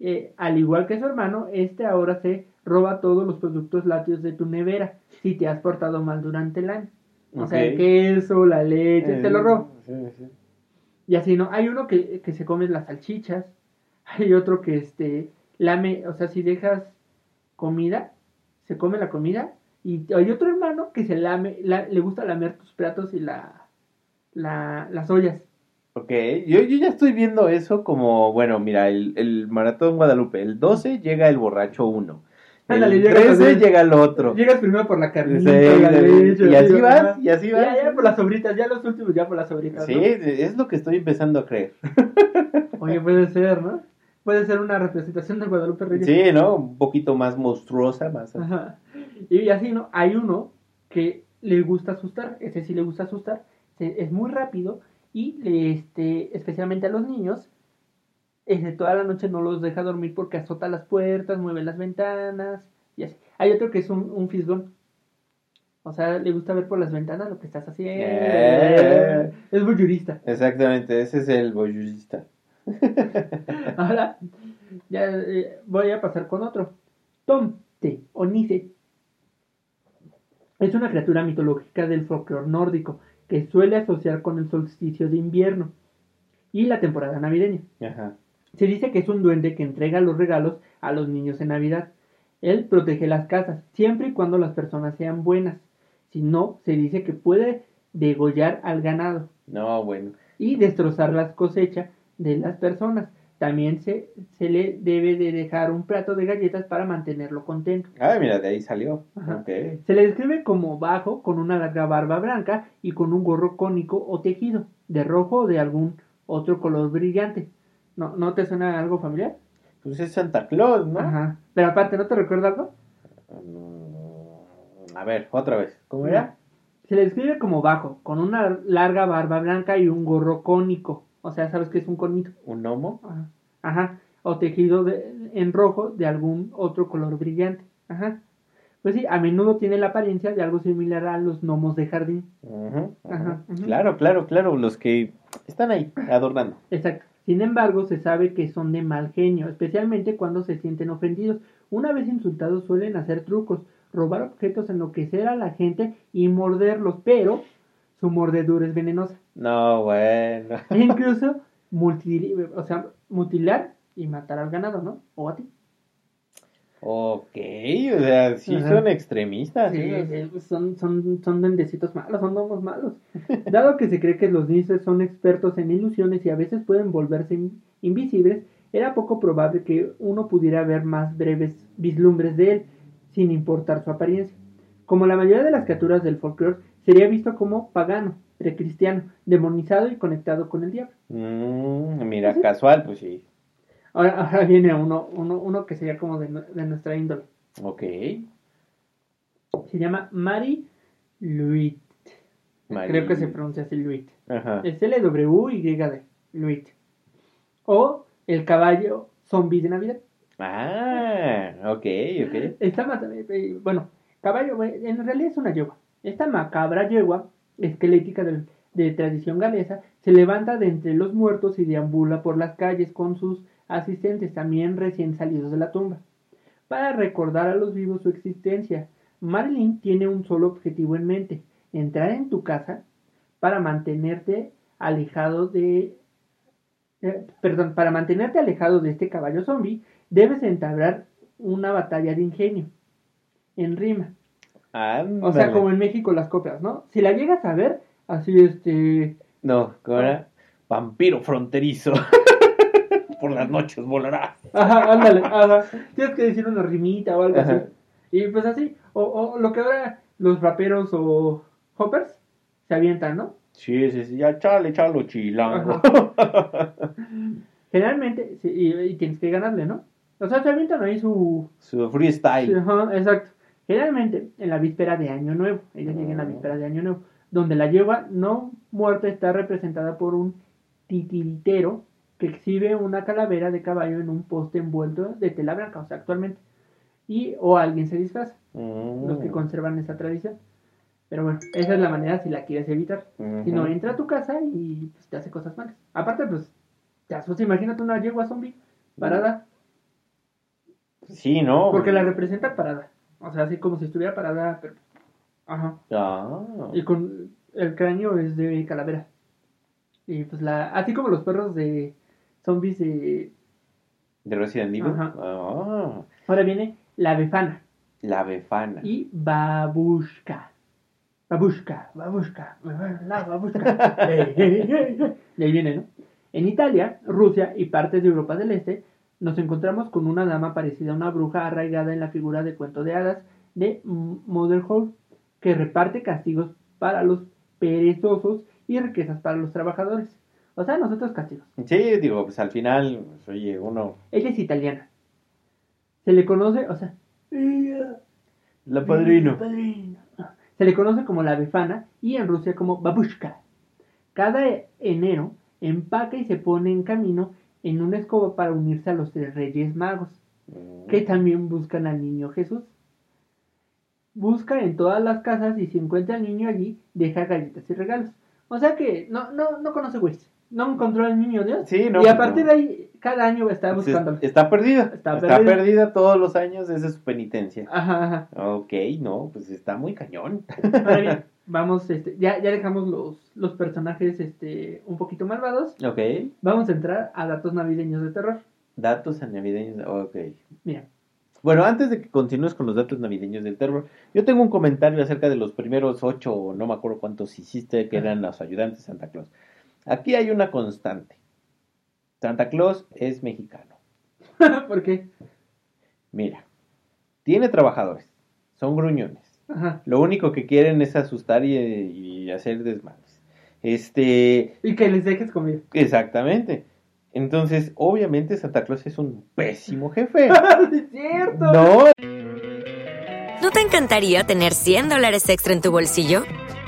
Eh, al igual que su hermano, este ahora se roba todos los productos lácteos de tu nevera si te has portado mal durante el año. O sea, el queso, la leche, lo. Sí, sí. Y así, ¿no? Hay uno que, que se come las salchichas. Hay otro que, este, lame, o sea, si dejas comida, se come la comida. Y hay otro hermano que se lame, la- le gusta lamer tus platos y la, la, las ollas. Ok, yo, yo ya estoy viendo eso como, bueno, mira, el, el maratón Guadalupe, el 12 llega el borracho 1, Ándale, el llegas 13 así. llega el otro. Llegas primero por la carnita, sí, leche, y así vas, y así vas. Ya, ya por las sobritas, ya los últimos, ya por las sobritas. Sí, ¿no? es lo que estoy empezando a creer. Oye, puede ser, ¿no? Puede ser una representación de Guadalupe Reyes. Sí, ¿no? Un poquito más monstruosa, más... Ajá. Y así, ¿no? Hay uno que le gusta asustar, ese sí le gusta asustar, es muy rápido y le, este, especialmente a los niños, este, toda la noche no los deja dormir porque azota las puertas, mueve las ventanas y así. Hay otro que es un, un fisgón. O sea, le gusta ver por las ventanas lo que estás haciendo. Eh. Es voyurista. Exactamente, ese es el voyurista. Ahora, ya eh, voy a pasar con otro. Tomte o Nice. Es una criatura mitológica del folclore nórdico que suele asociar con el solsticio de invierno y la temporada navideña. Ajá. Se dice que es un duende que entrega los regalos a los niños en Navidad. Él protege las casas, siempre y cuando las personas sean buenas. Si no, se dice que puede degollar al ganado No, bueno. y destrozar las cosechas de las personas. También se, se le debe de dejar un plato de galletas para mantenerlo contento. Ah, mira, de ahí salió. Se le describe como bajo, con una larga barba blanca y con un gorro cónico o tejido, de rojo o de algún otro color brillante. ¿No, ¿no te suena algo familiar? Pues es Santa Claus, ¿no? Ajá. Pero aparte, ¿no te recuerda algo? Mm, A ver, otra vez. ¿Cómo era? Se le describe como bajo, con una larga barba blanca y un gorro cónico. O sea, ¿sabes qué es un conito? ¿Un gnomo? Ajá. Ajá. O tejido de- en rojo de algún otro color brillante. Ajá. Pues sí, a menudo tiene la apariencia de algo similar a los gnomos de jardín. Ajá, ujú. Claro, claro, claro. Los que están ahí adornando. Exacto. Sin embargo, se sabe que son de mal genio, especialmente cuando se sienten ofendidos. Una vez insultados suelen hacer trucos, robar objetos, enloquecer a la gente y morderlos, pero su mordedura es venenosa. No, bueno. E incluso multi- o sea, mutilar y matar al ganado, ¿no? O a ti. Ok, o sea, sí Ajá. son extremistas. Sí, esos. eh, son, son, son duendecitos malos, son gnomos malos. Dado que se cree que los niños son expertos en ilusiones y a veces pueden volverse in- invisibles, era poco probable que uno pudiera ver más breves vislumbres de él, sin importar su apariencia. Como la mayoría de las criaturas del folclore, sería visto como pagano, precristiano, demonizado y conectado con el diablo. Mm, mira, ¿Sí? casual, pues sí. Ahora, ahora viene uno, uno, uno que sería como de, de nuestra índole. Ok. Se llama Mari Luit. Mari- Creo que se pronuncia así Luit. Ajá. Es L-W-Y-D, Luit. O el caballo zombie de Navidad. Ah, ok, ok. Esta eh, bueno, caballo, en realidad es una yegua. Esta macabra yegua, esquelética del- de, tradición galesa, se levanta de entre los muertos y deambula por las calles con sus asistentes, también recién salidos de la tumba, para recordar a los vivos su existencia. Marilyn tiene un solo objetivo en mente, entrar en tu casa para mantenerte alejado de... eh, perdón, para mantenerte alejado de este caballo zombie, debes entablar una batalla de ingenio, en rima. O sea, como en México las copias, ¿no? Si la llegas a ver, así este... No, ¿cómo era? Vampiro fronterizo. Por las noches volará. Ajá, ándale, ajá. Tienes que decir una rimita o algo así. Y pues así, o, o lo que ahora los raperos o hoppers se avientan, ¿no? Sí, sí, sí, ya chale, chalo, chilango. Generalmente, sí, y, y tienes que ganarle, ¿no? O sea, se avientan ahí su... Su freestyle. Sí, ajá, exacto. Generalmente en la víspera de Año Nuevo, ella llega en la víspera de Año Nuevo, donde la yegua no muerta está representada por un titiritero que exhibe una calavera de caballo en un poste envuelto de tela blanca, o sea, actualmente. Y o alguien se disfraza, Mm. los que conservan esa tradición. Pero bueno, esa es la manera si la quieres evitar. Si no, entra a tu casa y pues, te hace cosas malas. Aparte, pues, te asusta, imagínate una yegua zombie parada, Sí, ¿no? porque la representa parada. O sea, así como si estuviera parada, pero... Ajá. Ah. Y con el cráneo es de calavera. Y pues la. Así como los perros de zombies de. De Resident Evil. Ajá. Ah. Ahora viene la befana La befana. y babushka. Babushka, babushka, la babushka. De ahí viene, ¿no? En Italia, Rusia y partes de Europa del Este nos encontramos con una dama parecida a una bruja arraigada en la figura de cuento de hadas de Motherhood que reparte castigos para los perezosos y riquezas para los trabajadores. O sea, nosotros castigos. Sí, digo, pues al final, pues, oye, uno. Ella es italiana. Se le conoce, o sea, ella- La padrino. Padrino. Se le conoce como la befana y en Rusia como babushka. Cada enero empaca y se pone en camino en una escoba para unirse a los tres reyes magos, Mm. que también buscan al niño Jesús. Busca en todas las casas y si encuentra al niño allí, deja galletas y regalos. O sea que no, no, no conoce güeyes. No encontró al niño Dios. Sí, no, y a partir de ahí, cada año está Pues, buscándolo. Está perdida. Está Está, perdida. perdida. todos los años, esa es su penitencia. Ajá, ajá. Ok, no, pues está muy cañón. Ahora bien, vamos, este, ya, ya dejamos los, los personajes este, un poquito malvados. ok, Vamos a entrar a datos navideños de terror. datos navideños, ok. Mira, Bueno, antes de que continúes con los datos navideños del terror, yo tengo un comentario acerca de los primeros ocho, no me acuerdo cuántos hiciste, que eran los ayudantes de Santa Claus. Aquí hay una constante. Santa Claus es mexicano. ¿por qué? Mira, tiene trabajadores, son gruñones. Ajá. Lo único que quieren es asustar y, y hacer desmadres. Este, Y que les dejes comer. exactamente. Entonces, obviamente Santa Claus es un pésimo jefe. ¡Es cierto! No, ¿No te encantaría tener 100 dólares extra en tu bolsillo?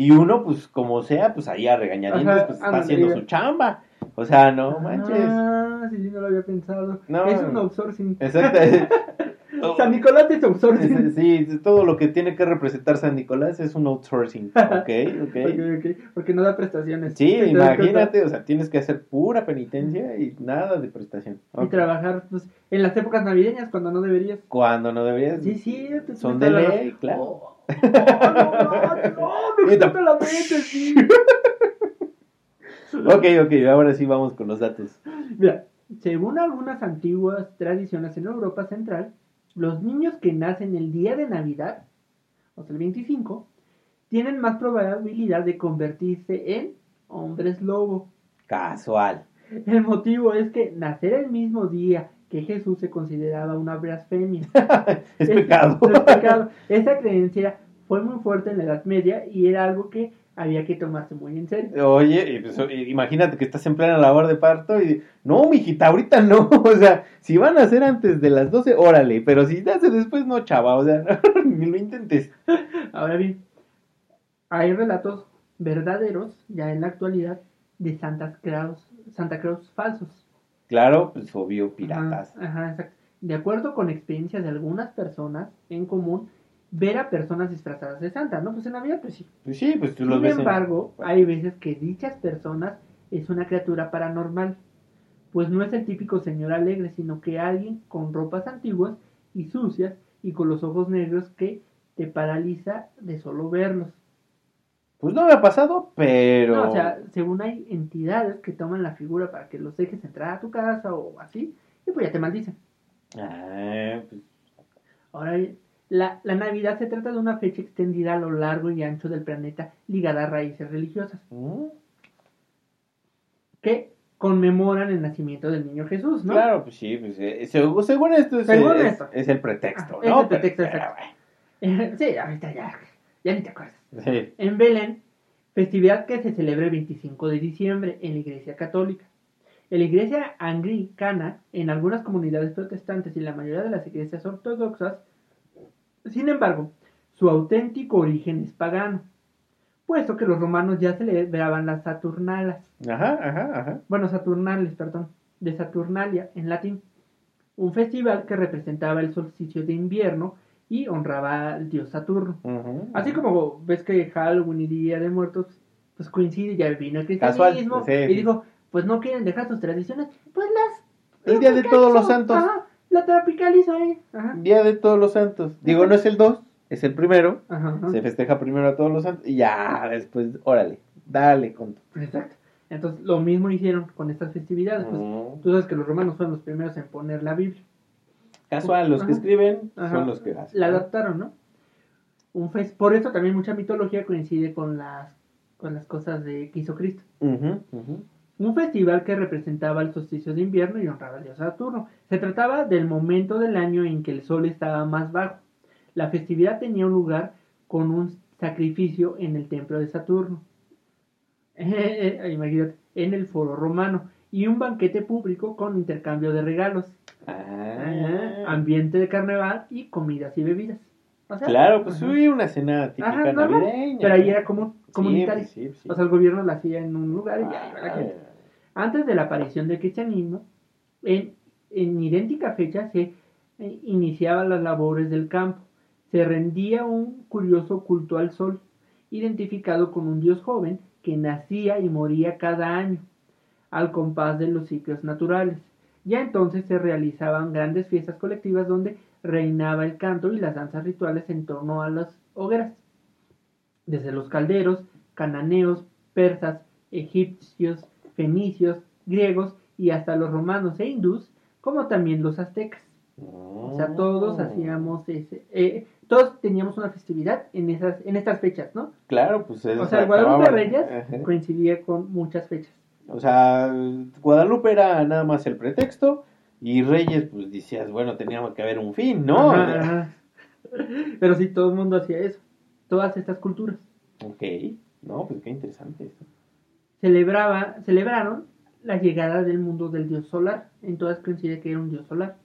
Y uno, pues, como sea, pues ahí a regañadientes, Ajá, pues está ándale, haciendo ya. su chamba. O sea, no manches. Ah, sí, sí, no lo había pensado. No. Es un outsourcing. Exacto. San Nicolás es outsourcing. Sí, todo lo que tiene que representar San Nicolás es un outsourcing. Ok, ok. Ok, ok, Porque no da prestaciones. Sí, imagínate, o sea, tienes que hacer pura penitencia y nada de prestación. Y Ok. trabajar pues, en las épocas navideñas cuando no deberías. Cuando no deberías. Sí, sí. Son de ley, claro. Oh, oh, no, no. Ok, ok, ahora sí vamos con los datos. Según algunas antiguas tradiciones en Europa Central, los niños que nacen el día de Navidad, o sea, el 25, tienen más probabilidad de convertirse en hombres lobo. Casual. El motivo es que nacer el mismo día que Jesús se consideraba una blasfemia. Es pecado. Es pecado. Esa creencia fue muy fuerte en la Edad Media y era algo que había que tomarse muy en serio. Oye, pues, imagínate que estás en plena labor de parto y no, mijita, ahorita no, o sea, si van a hacer antes de las 12, órale, pero si hace después, no, chava, o sea, ni lo intentes. Ahora bien, hay relatos verdaderos ya en la actualidad de Santa Claus, Santa Claus falsos. Claro, pues obvio, piratas. Ajá, ajá, exacto. De acuerdo con experiencias de algunas personas en común, ver a personas disfrazadas de Santa, ¿no? Pues en Navidad, pues sí. Pues sí, pues tú lo Sin ves. en- embargo, hay veces que dichas personas es una criatura paranormal, pues no es el típico señor alegre, sino que alguien con ropas antiguas y sucias y con los ojos negros que te paraliza de solo verlos. Pues no me ha pasado, pero. No, o sea, según hay entidades que toman la figura para que los dejes entrar a tu casa o así, y pues ya te maldicen. Ah, pues, Ahora la, la Navidad se trata de una fecha extendida a lo largo y ancho del planeta ligada a raíces religiosas mm, que conmemoran el nacimiento del niño Jesús, ¿no? Claro, pues sí, pues eh, según, según esto, es, Según es- esto. es el pretexto, Ah, es ¿no? el pretexto, Pero- exacto. sí, ahorita ya, ya ni te acuerdas. Sí. En Belén, festividad que se celebra el 25 de diciembre en la Iglesia Católica. En la Iglesia Anglicana, en algunas comunidades protestantes y la mayoría de las iglesias ortodoxas, sin embargo, su auténtico origen es pagano, puesto que los romanos ya celebraban las Saturnalas, Ajá, ajá, ajá. bueno, Saturnales, perdón, de Saturnalia en latín, un festival que representaba el solsticio de invierno y honraba al dios Saturno. Así como ves que Halloween y Día de Muertos, pues coincide, ya vino el cristianismo sí, y dijo, pues no quieren dejar sus tradiciones, pues las... El Día de Todos los Santos. Ajá, la tropicalizo ahí. Ajá. Día de todos los santos. Digo, no es el 2, es el primero. Ajá, ajá. Se festeja primero a todos los santos y ya después, órale, dale con tu- Exacto. Entonces, lo mismo hicieron con estas festividades. Pues, Mm. Tú sabes que los romanos fueron los primeros en poner la Biblia. Casual, los que escriben Ajá. son los que hacen. La adaptaron, ¿no? Un fes- Por eso también mucha mitología coincide con las, con las cosas de que hizo Cristo. Un festival que representaba el solsticio de invierno y honraba al dios Saturno. Se trataba del momento del año en que el sol estaba más bajo. La festividad tenía un lugar con un sacrificio en el templo de Saturno. Eh, imagínate, en el foro romano. y un banquete público con intercambio de regalos, Ah, ambiente de carnaval y comidas y bebidas. O sea, claro, pues ajá. sí, una cena típica Ajá, navideña. Pero ahí era como Sí, comunitario. pues sí, pues sí. O sea, el gobierno la hacía en un lugar y ya iba la Ah, gente. Antes de la aparición del cristianismo, en, en idéntica fecha se eh, iniciaban las labores del campo. Se rendía un curioso culto al sol, identificado con un dios joven que nacía y moría cada año, al compás de los ciclos naturales. Ya entonces se realizaban grandes fiestas colectivas donde reinaba el canto y las danzas rituales en torno a las hogueras. Desde los calderos, cananeos, persas, egipcios, fenicios, griegos y hasta los romanos e hindús, como también los aztecas. O sea, todos Oh. hacíamos ese, eh, todos teníamos una festividad en esas, en estas fechas, ¿no? Claro, pues es O sea, el Guadalupe Reyes coincidía con muchas fechas. O sea, Guadalupe era nada más el pretexto y Reyes, pues decías, bueno, tenía que haber un fin, ¿no? Ajá, ajá. Pero sí, todo el mundo hacía eso. Todas estas culturas. Ok, no, pues qué interesante esto. Celebraba, celebraron la llegada del mundo del dios solar. En todas coincide que era un dios solar.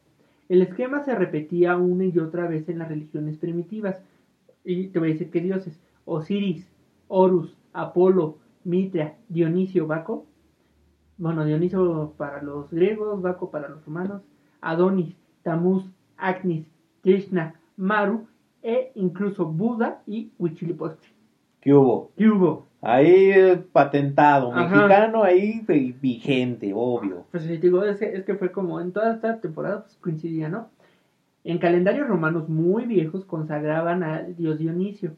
El esquema se repetía una y otra vez en las religiones primitivas. Y te voy a decir qué dioses. Osiris, Horus, Apolo, Mitra, Dionisio, Baco. Bueno, Dionisio para los griegos, Baco para los romanos. Adonis, Tamuz, Agnis, Krishna, Maru e incluso Buda y Huitzilopochtli. ¿Qué hubo? ¿Qué hubo? Ahí eh, patentado, Ajá. mexicano, ahí vi- vigente, obvio. Pues sí, te digo, es que, es que fue como en toda esta temporada pues, coincidía, ¿no? En calendarios romanos muy viejos consagraban al dios Dionisio.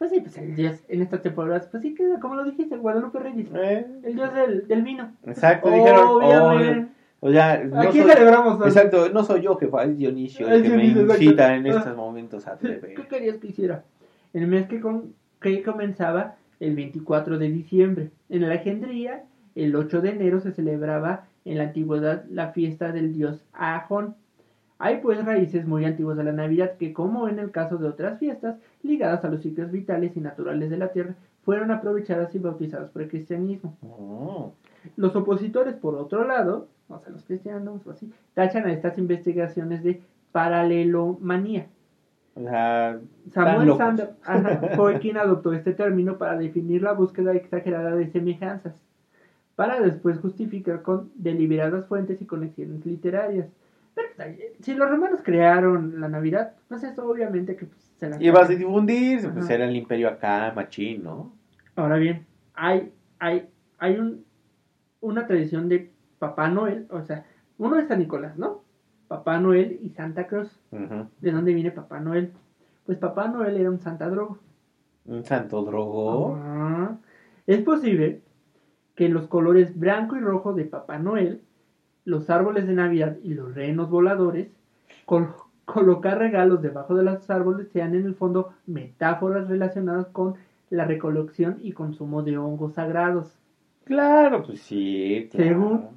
Pues sí, pues el dios en estas temporadas, pues sí queda, como lo dijiste, el Guadalupe Reyes. Eh, El dios del, del vino. exacto, dijeron, Obviamente. "Oh, o sea, no Aquí soy- celebramos. exacto, no soy yo jefa, es Dionisio el que Dionisio, me exacto. incita en Ah. estos momentos a ¿Qué beber. querías que hiciera? El mes que, con- que comenzaba el 24 de diciembre. En Alejandría, el 8 de enero se celebraba en la antigüedad la fiesta del dios Ajón. Hay pues raíces muy antiguas de la Navidad que, como en el caso de otras fiestas, ligadas a los ciclos vitales y naturales de la tierra, fueron aprovechadas y bautizadas por el cristianismo. Oh, Los opositores, por otro lado, o sea, los cristianos o así, tachan a estas investigaciones de paralelomanía. o sea, Samuel locos. Sander ajá, fue quien adoptó este término para definir la búsqueda exagerada de semejanzas, para después justificar con deliberadas fuentes y conexiones literarias. Pero si los romanos crearon la Navidad, pues eso obviamente que pues, se la Y vas a difundir, pues era el imperio acá, machín, ¿no? Ahora bien, hay, hay, hay un, una tradición de Papá Noel, o sea, uno es San Nicolás, ¿no? Papá Noel y Santa Cruz. ¿De dónde viene Papá Noel? Pues Papá Noel era un Santa Drogo. Un santo drogo. Es posible que los colores blanco y rojo de Papá Noel, los árboles de Navidad y los renos voladores, col- colocar regalos debajo de los árboles sean en el fondo metáforas relacionadas con la recolección y consumo de hongos sagrados. Claro, pues sí. claro.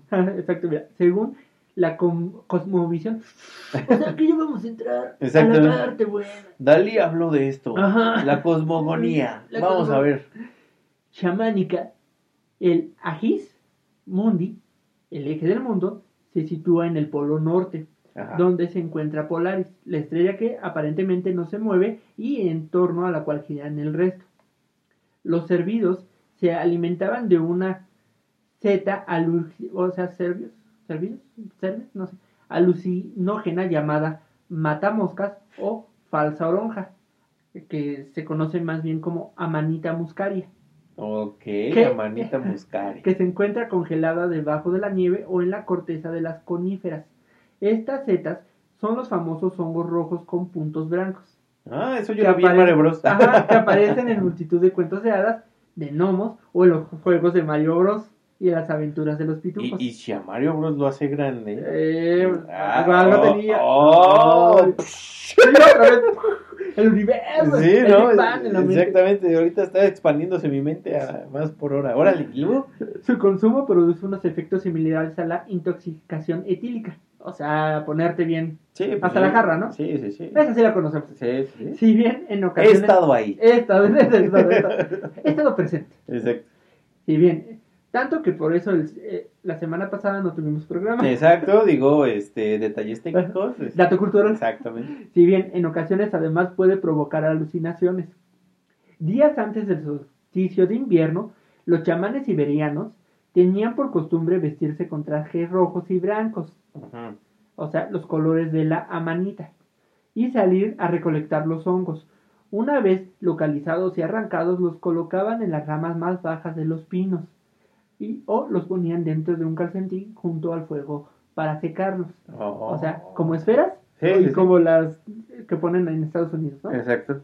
Según, exacto, mira, según la cosmovisión. O sea, que ya vamos a entrar a la parte buena. Dalí habló de esto. Ajá. La cosmogonía. La Vamos a ver. chamánica, el Agis Mundi, el eje del mundo, se sitúa en el polo norte, Ajá. donde se encuentra Polaris, la estrella que aparentemente no se mueve y en torno a la cual giran el resto. Los servidos se alimentaban de una zeta aluci- o sea, servios, servidos, servios, no sé, alucinógena llamada matamoscas o falsa oronja, que se conoce más bien como amanita muscaria Ok, ¿Qué? la manita muscari. que se encuentra congelada debajo de la nieve o en la corteza de las coníferas. Estas setas son los famosos hongos rojos con puntos blancos. Ah, eso yo que lo vi en Mario Bros. Ajá, que aparecen en multitud de cuentos de hadas, de gnomos o en los juegos de Mario Bros. y en las aventuras de los pitufos. y si a Mario Bros lo hace grande. Eh, Ah, algo oh, tenía. oh. Vez. El universo. Sí, el ¿no? Big Bang en la mente. Exactamente, ahorita está expandiéndose mi mente a más por hora. Órale, ¿y luego? Su consumo produce unos efectos similares a la intoxicación etílica. O sea, ponerte bien. Sí, pues Hasta sí. la jarra, ¿no? Sí, sí, sí. Esa sí la conocemos. Sí, sí. Si bien en He ocasiones... estado ahí. He estado, he estado, he estado- he estado presente. Exacto. Si bien Tanto que por eso el- eh, la semana pasada no tuvimos programa. Exacto, digo, este, detalles técnicos. este, Dato cultural. Exactamente. Si bien en ocasiones además puede provocar alucinaciones. Días antes del solsticio de invierno, los chamanes siberianos tenían por costumbre vestirse con trajes rojos y blancos, o sea, los colores de la amanita, y salir a recolectar los hongos. Una vez localizados y arrancados, los colocaban en las ramas más bajas de los pinos y, o los ponían dentro de un calcetín junto al fuego para secarlos. Oh. O sea, como esferas Sí, y sí, sí. como las que ponen en Estados Unidos, ¿no? Exacto.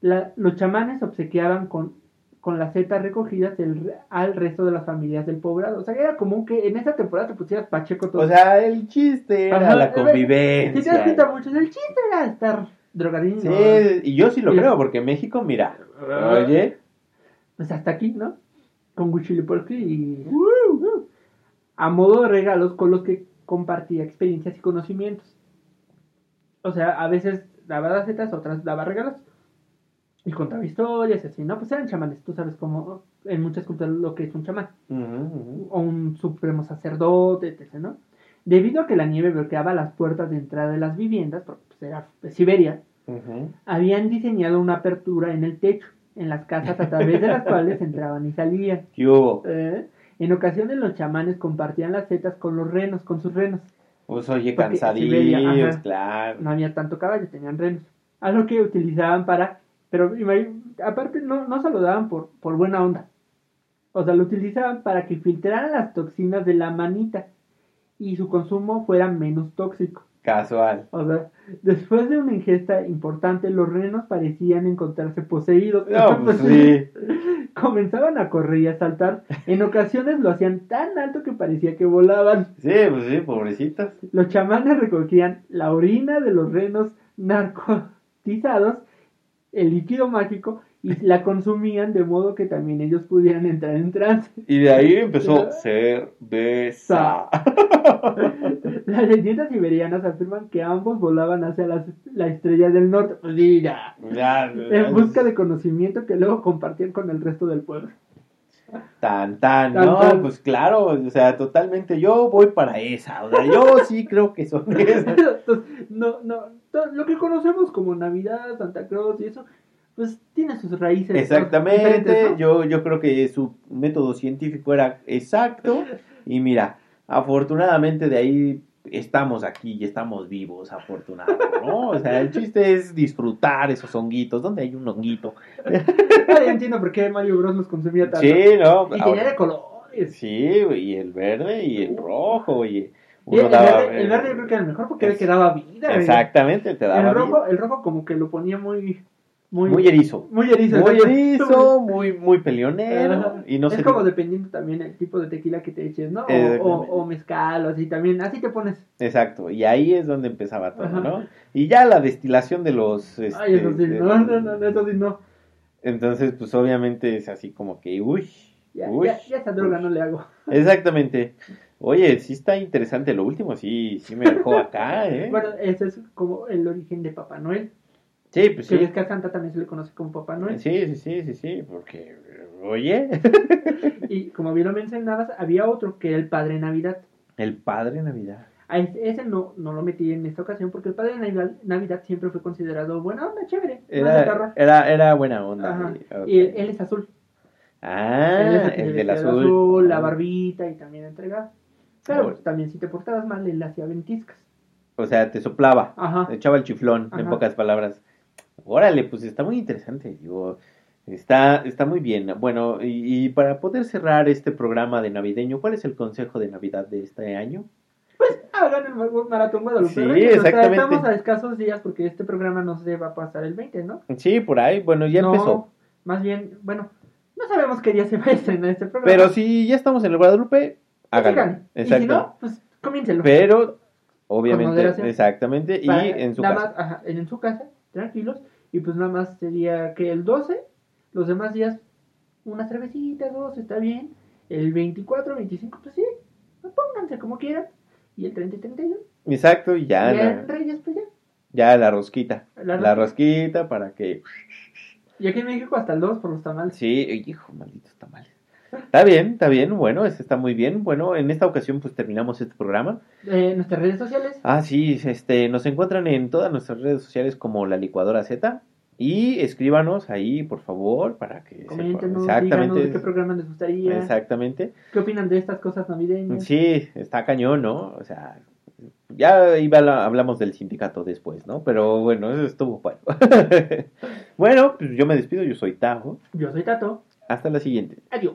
La- los chamanes obsequiaban con, con las setas recogidas el- al resto de las familias del poblado. O sea, era común que en esa temporada te pusieras pacheco todo. O sea, el chiste era Ajá, la eh, Si te convivencia. das cuenta mucho, el chiste era estar drogadín. Sí, y yo sí lo Y- creo, porque en México, mira, Ah. oye, Pues hasta aquí, ¿no? Con Huichilopochtli y... A modo de regalos con los que compartía experiencias y conocimientos. O sea, a veces daba las setas, otras daba regalos. Y contaba historias y así, ¿no? Pues eran chamanes, tú sabes cómo en muchas culturas lo que es un chamán. o un supremo sacerdote, etc., ¿no? Debido a que la nieve bloqueaba las puertas de entrada de las viviendas, porque pues, era de Siberia, habían diseñado una apertura en el techo, en las casas a través de las cuales entraban y salían. ¿Qué hubo? ¿eh? En ocasiones los chamanes compartían las setas con los renos, con sus renos. Pues oye, cansadillos, claro. No había tanto caballo, tenían renos. Algo que utilizaban para... Pero aparte no, no se lo daban por, por buena onda. O sea, lo utilizaban para que filtraran las toxinas de la manita y su consumo fuera menos tóxico. Casual. O sea, después de una ingesta importante, los renos parecían encontrarse poseídos. No, pues sí. Comenzaban a correr y a saltar. En ocasiones lo hacían tan alto que parecía que volaban. Sí, pues sí, pobrecitos. Los chamanes recogían la orina de los renos narcotizados, el líquido mágico, y la consumían de modo que también ellos pudieran entrar en trance. Y de ahí empezó cerveza. Las leyendas siberianas afirman que ambos volaban hacia las, la estrella del norte, pues Ya, en busca de conocimiento que luego compartían con el resto del pueblo. Tan, tan, Tan, no, tan. pues claro, o sea, totalmente, yo voy para esa, o sea, yo sí creo que son esas. Entonces, no, no, lo que conocemos como Navidad, Santa Claus y eso, pues tiene sus raíces. Exactamente, yo, yo creo que su método científico era exacto, y mira, afortunadamente de ahí estamos aquí y estamos vivos, afortunado, ¿no? O sea, el chiste es disfrutar esos honguitos, ¿dónde hay un honguito? Ah, ya entiendo por qué Mario Bros los consumía tanto. Sí, ¿no? Y tenía de colores. Sí, y el verde y el rojo, y el, verde, el verde yo creo que era el mejor porque era el que daba vida. Exactamente, te daba El rojo, vida. el rojo como que lo ponía muy... Muy, muy erizo. Muy erizo. Muy erizo, muy, muy peleonero, Ajá. y no es sé... como dependiendo también el tipo de tequila que te eches, ¿no? O, Exactamente. o, o mezcal o así también. Así te pones. Exacto, y ahí es donde empezaba todo, Ajá. ¿no? Y ya la destilación de los... Ay, este, eso sí. de- No, no, no, eso sí no. Entonces, pues obviamente es así como que, uy, Ya, uy. ya, ya esa droga uy. no le hago. Exactamente. Oye, sí está interesante lo último, sí, sí me dejó acá, ¿eh? Bueno, ese es como el origen de Papá Noel. Sí, pues sí. ves que a Santa también se le conoce como Papá Noel. Sí, sí, sí, sí, sí, porque, oye, Y como bien lo mencionabas, había otro que era el Padre Navidad. el Padre Navidad. A ese, no, no lo metí en esta ocasión porque el Padre Navidad, Navidad siempre fue considerado buena onda, chévere. es Era, era, era buena onda. Ajá. Y él, él es azul. Él es Ah, se el del azul. La barbita y también entregaba. Pero pues, también si te portabas mal, él hacía ventiscas. O sea, te soplaba, Ajá. echaba el chiflón, en pocas palabras. Órale, pues está muy interesante. Digo, está, está muy bien. Bueno, y, y para poder cerrar este programa de navideño, ¿cuál es el consejo de Navidad de este año? Pues hagan el mar- maratón Guadalupe. Sí, Reyes. O sea, exactamente. estamos a escasos días porque este programa no se va a pasar el 20, ¿no? Sí, por ahí, bueno, ya No, empezó. Más bien, bueno, no sabemos qué día se va a estrenar este programa. Pero si ya estamos en el Guadalupe, háganlo. Síganlo. Y si Exacto. no, pues comiéncenlo. Pero, obviamente, exactamente, y en su nada casa. Más, ajá, en su casa, tranquilos. Y pues nada más sería que el 12, los demás días, una cervecita, dos, está bien. El 24, 25, pues sí, pues pónganse como quieran. Y el 30 y 31, Exacto, y ya, y Reyes, pues ya. ya la rosquita. La La rosquita para que... Y aquí en México hasta el 2 por los tamales. Sí, hijo, malditos tamales. Está bien, está bien, bueno, está muy bien. Bueno, en esta ocasión pues terminamos este programa. Eh, nuestras redes sociales. Ah, sí, este, nos encuentran en todas nuestras redes sociales como la licuadora Z. Y escríbanos ahí, por favor, para que... Coméntenos, díganos de qué programa les gustaría. Exactamente. ¿Qué opinan de estas cosas navideñas? Sí, está cañón, ¿no? O sea, ya iba, hablamos del sindicato después, ¿no? Pero bueno, eso estuvo bueno. bueno, pues yo me despido, yo soy Tajo. Yo soy Tato. Hasta la siguiente. Adiós.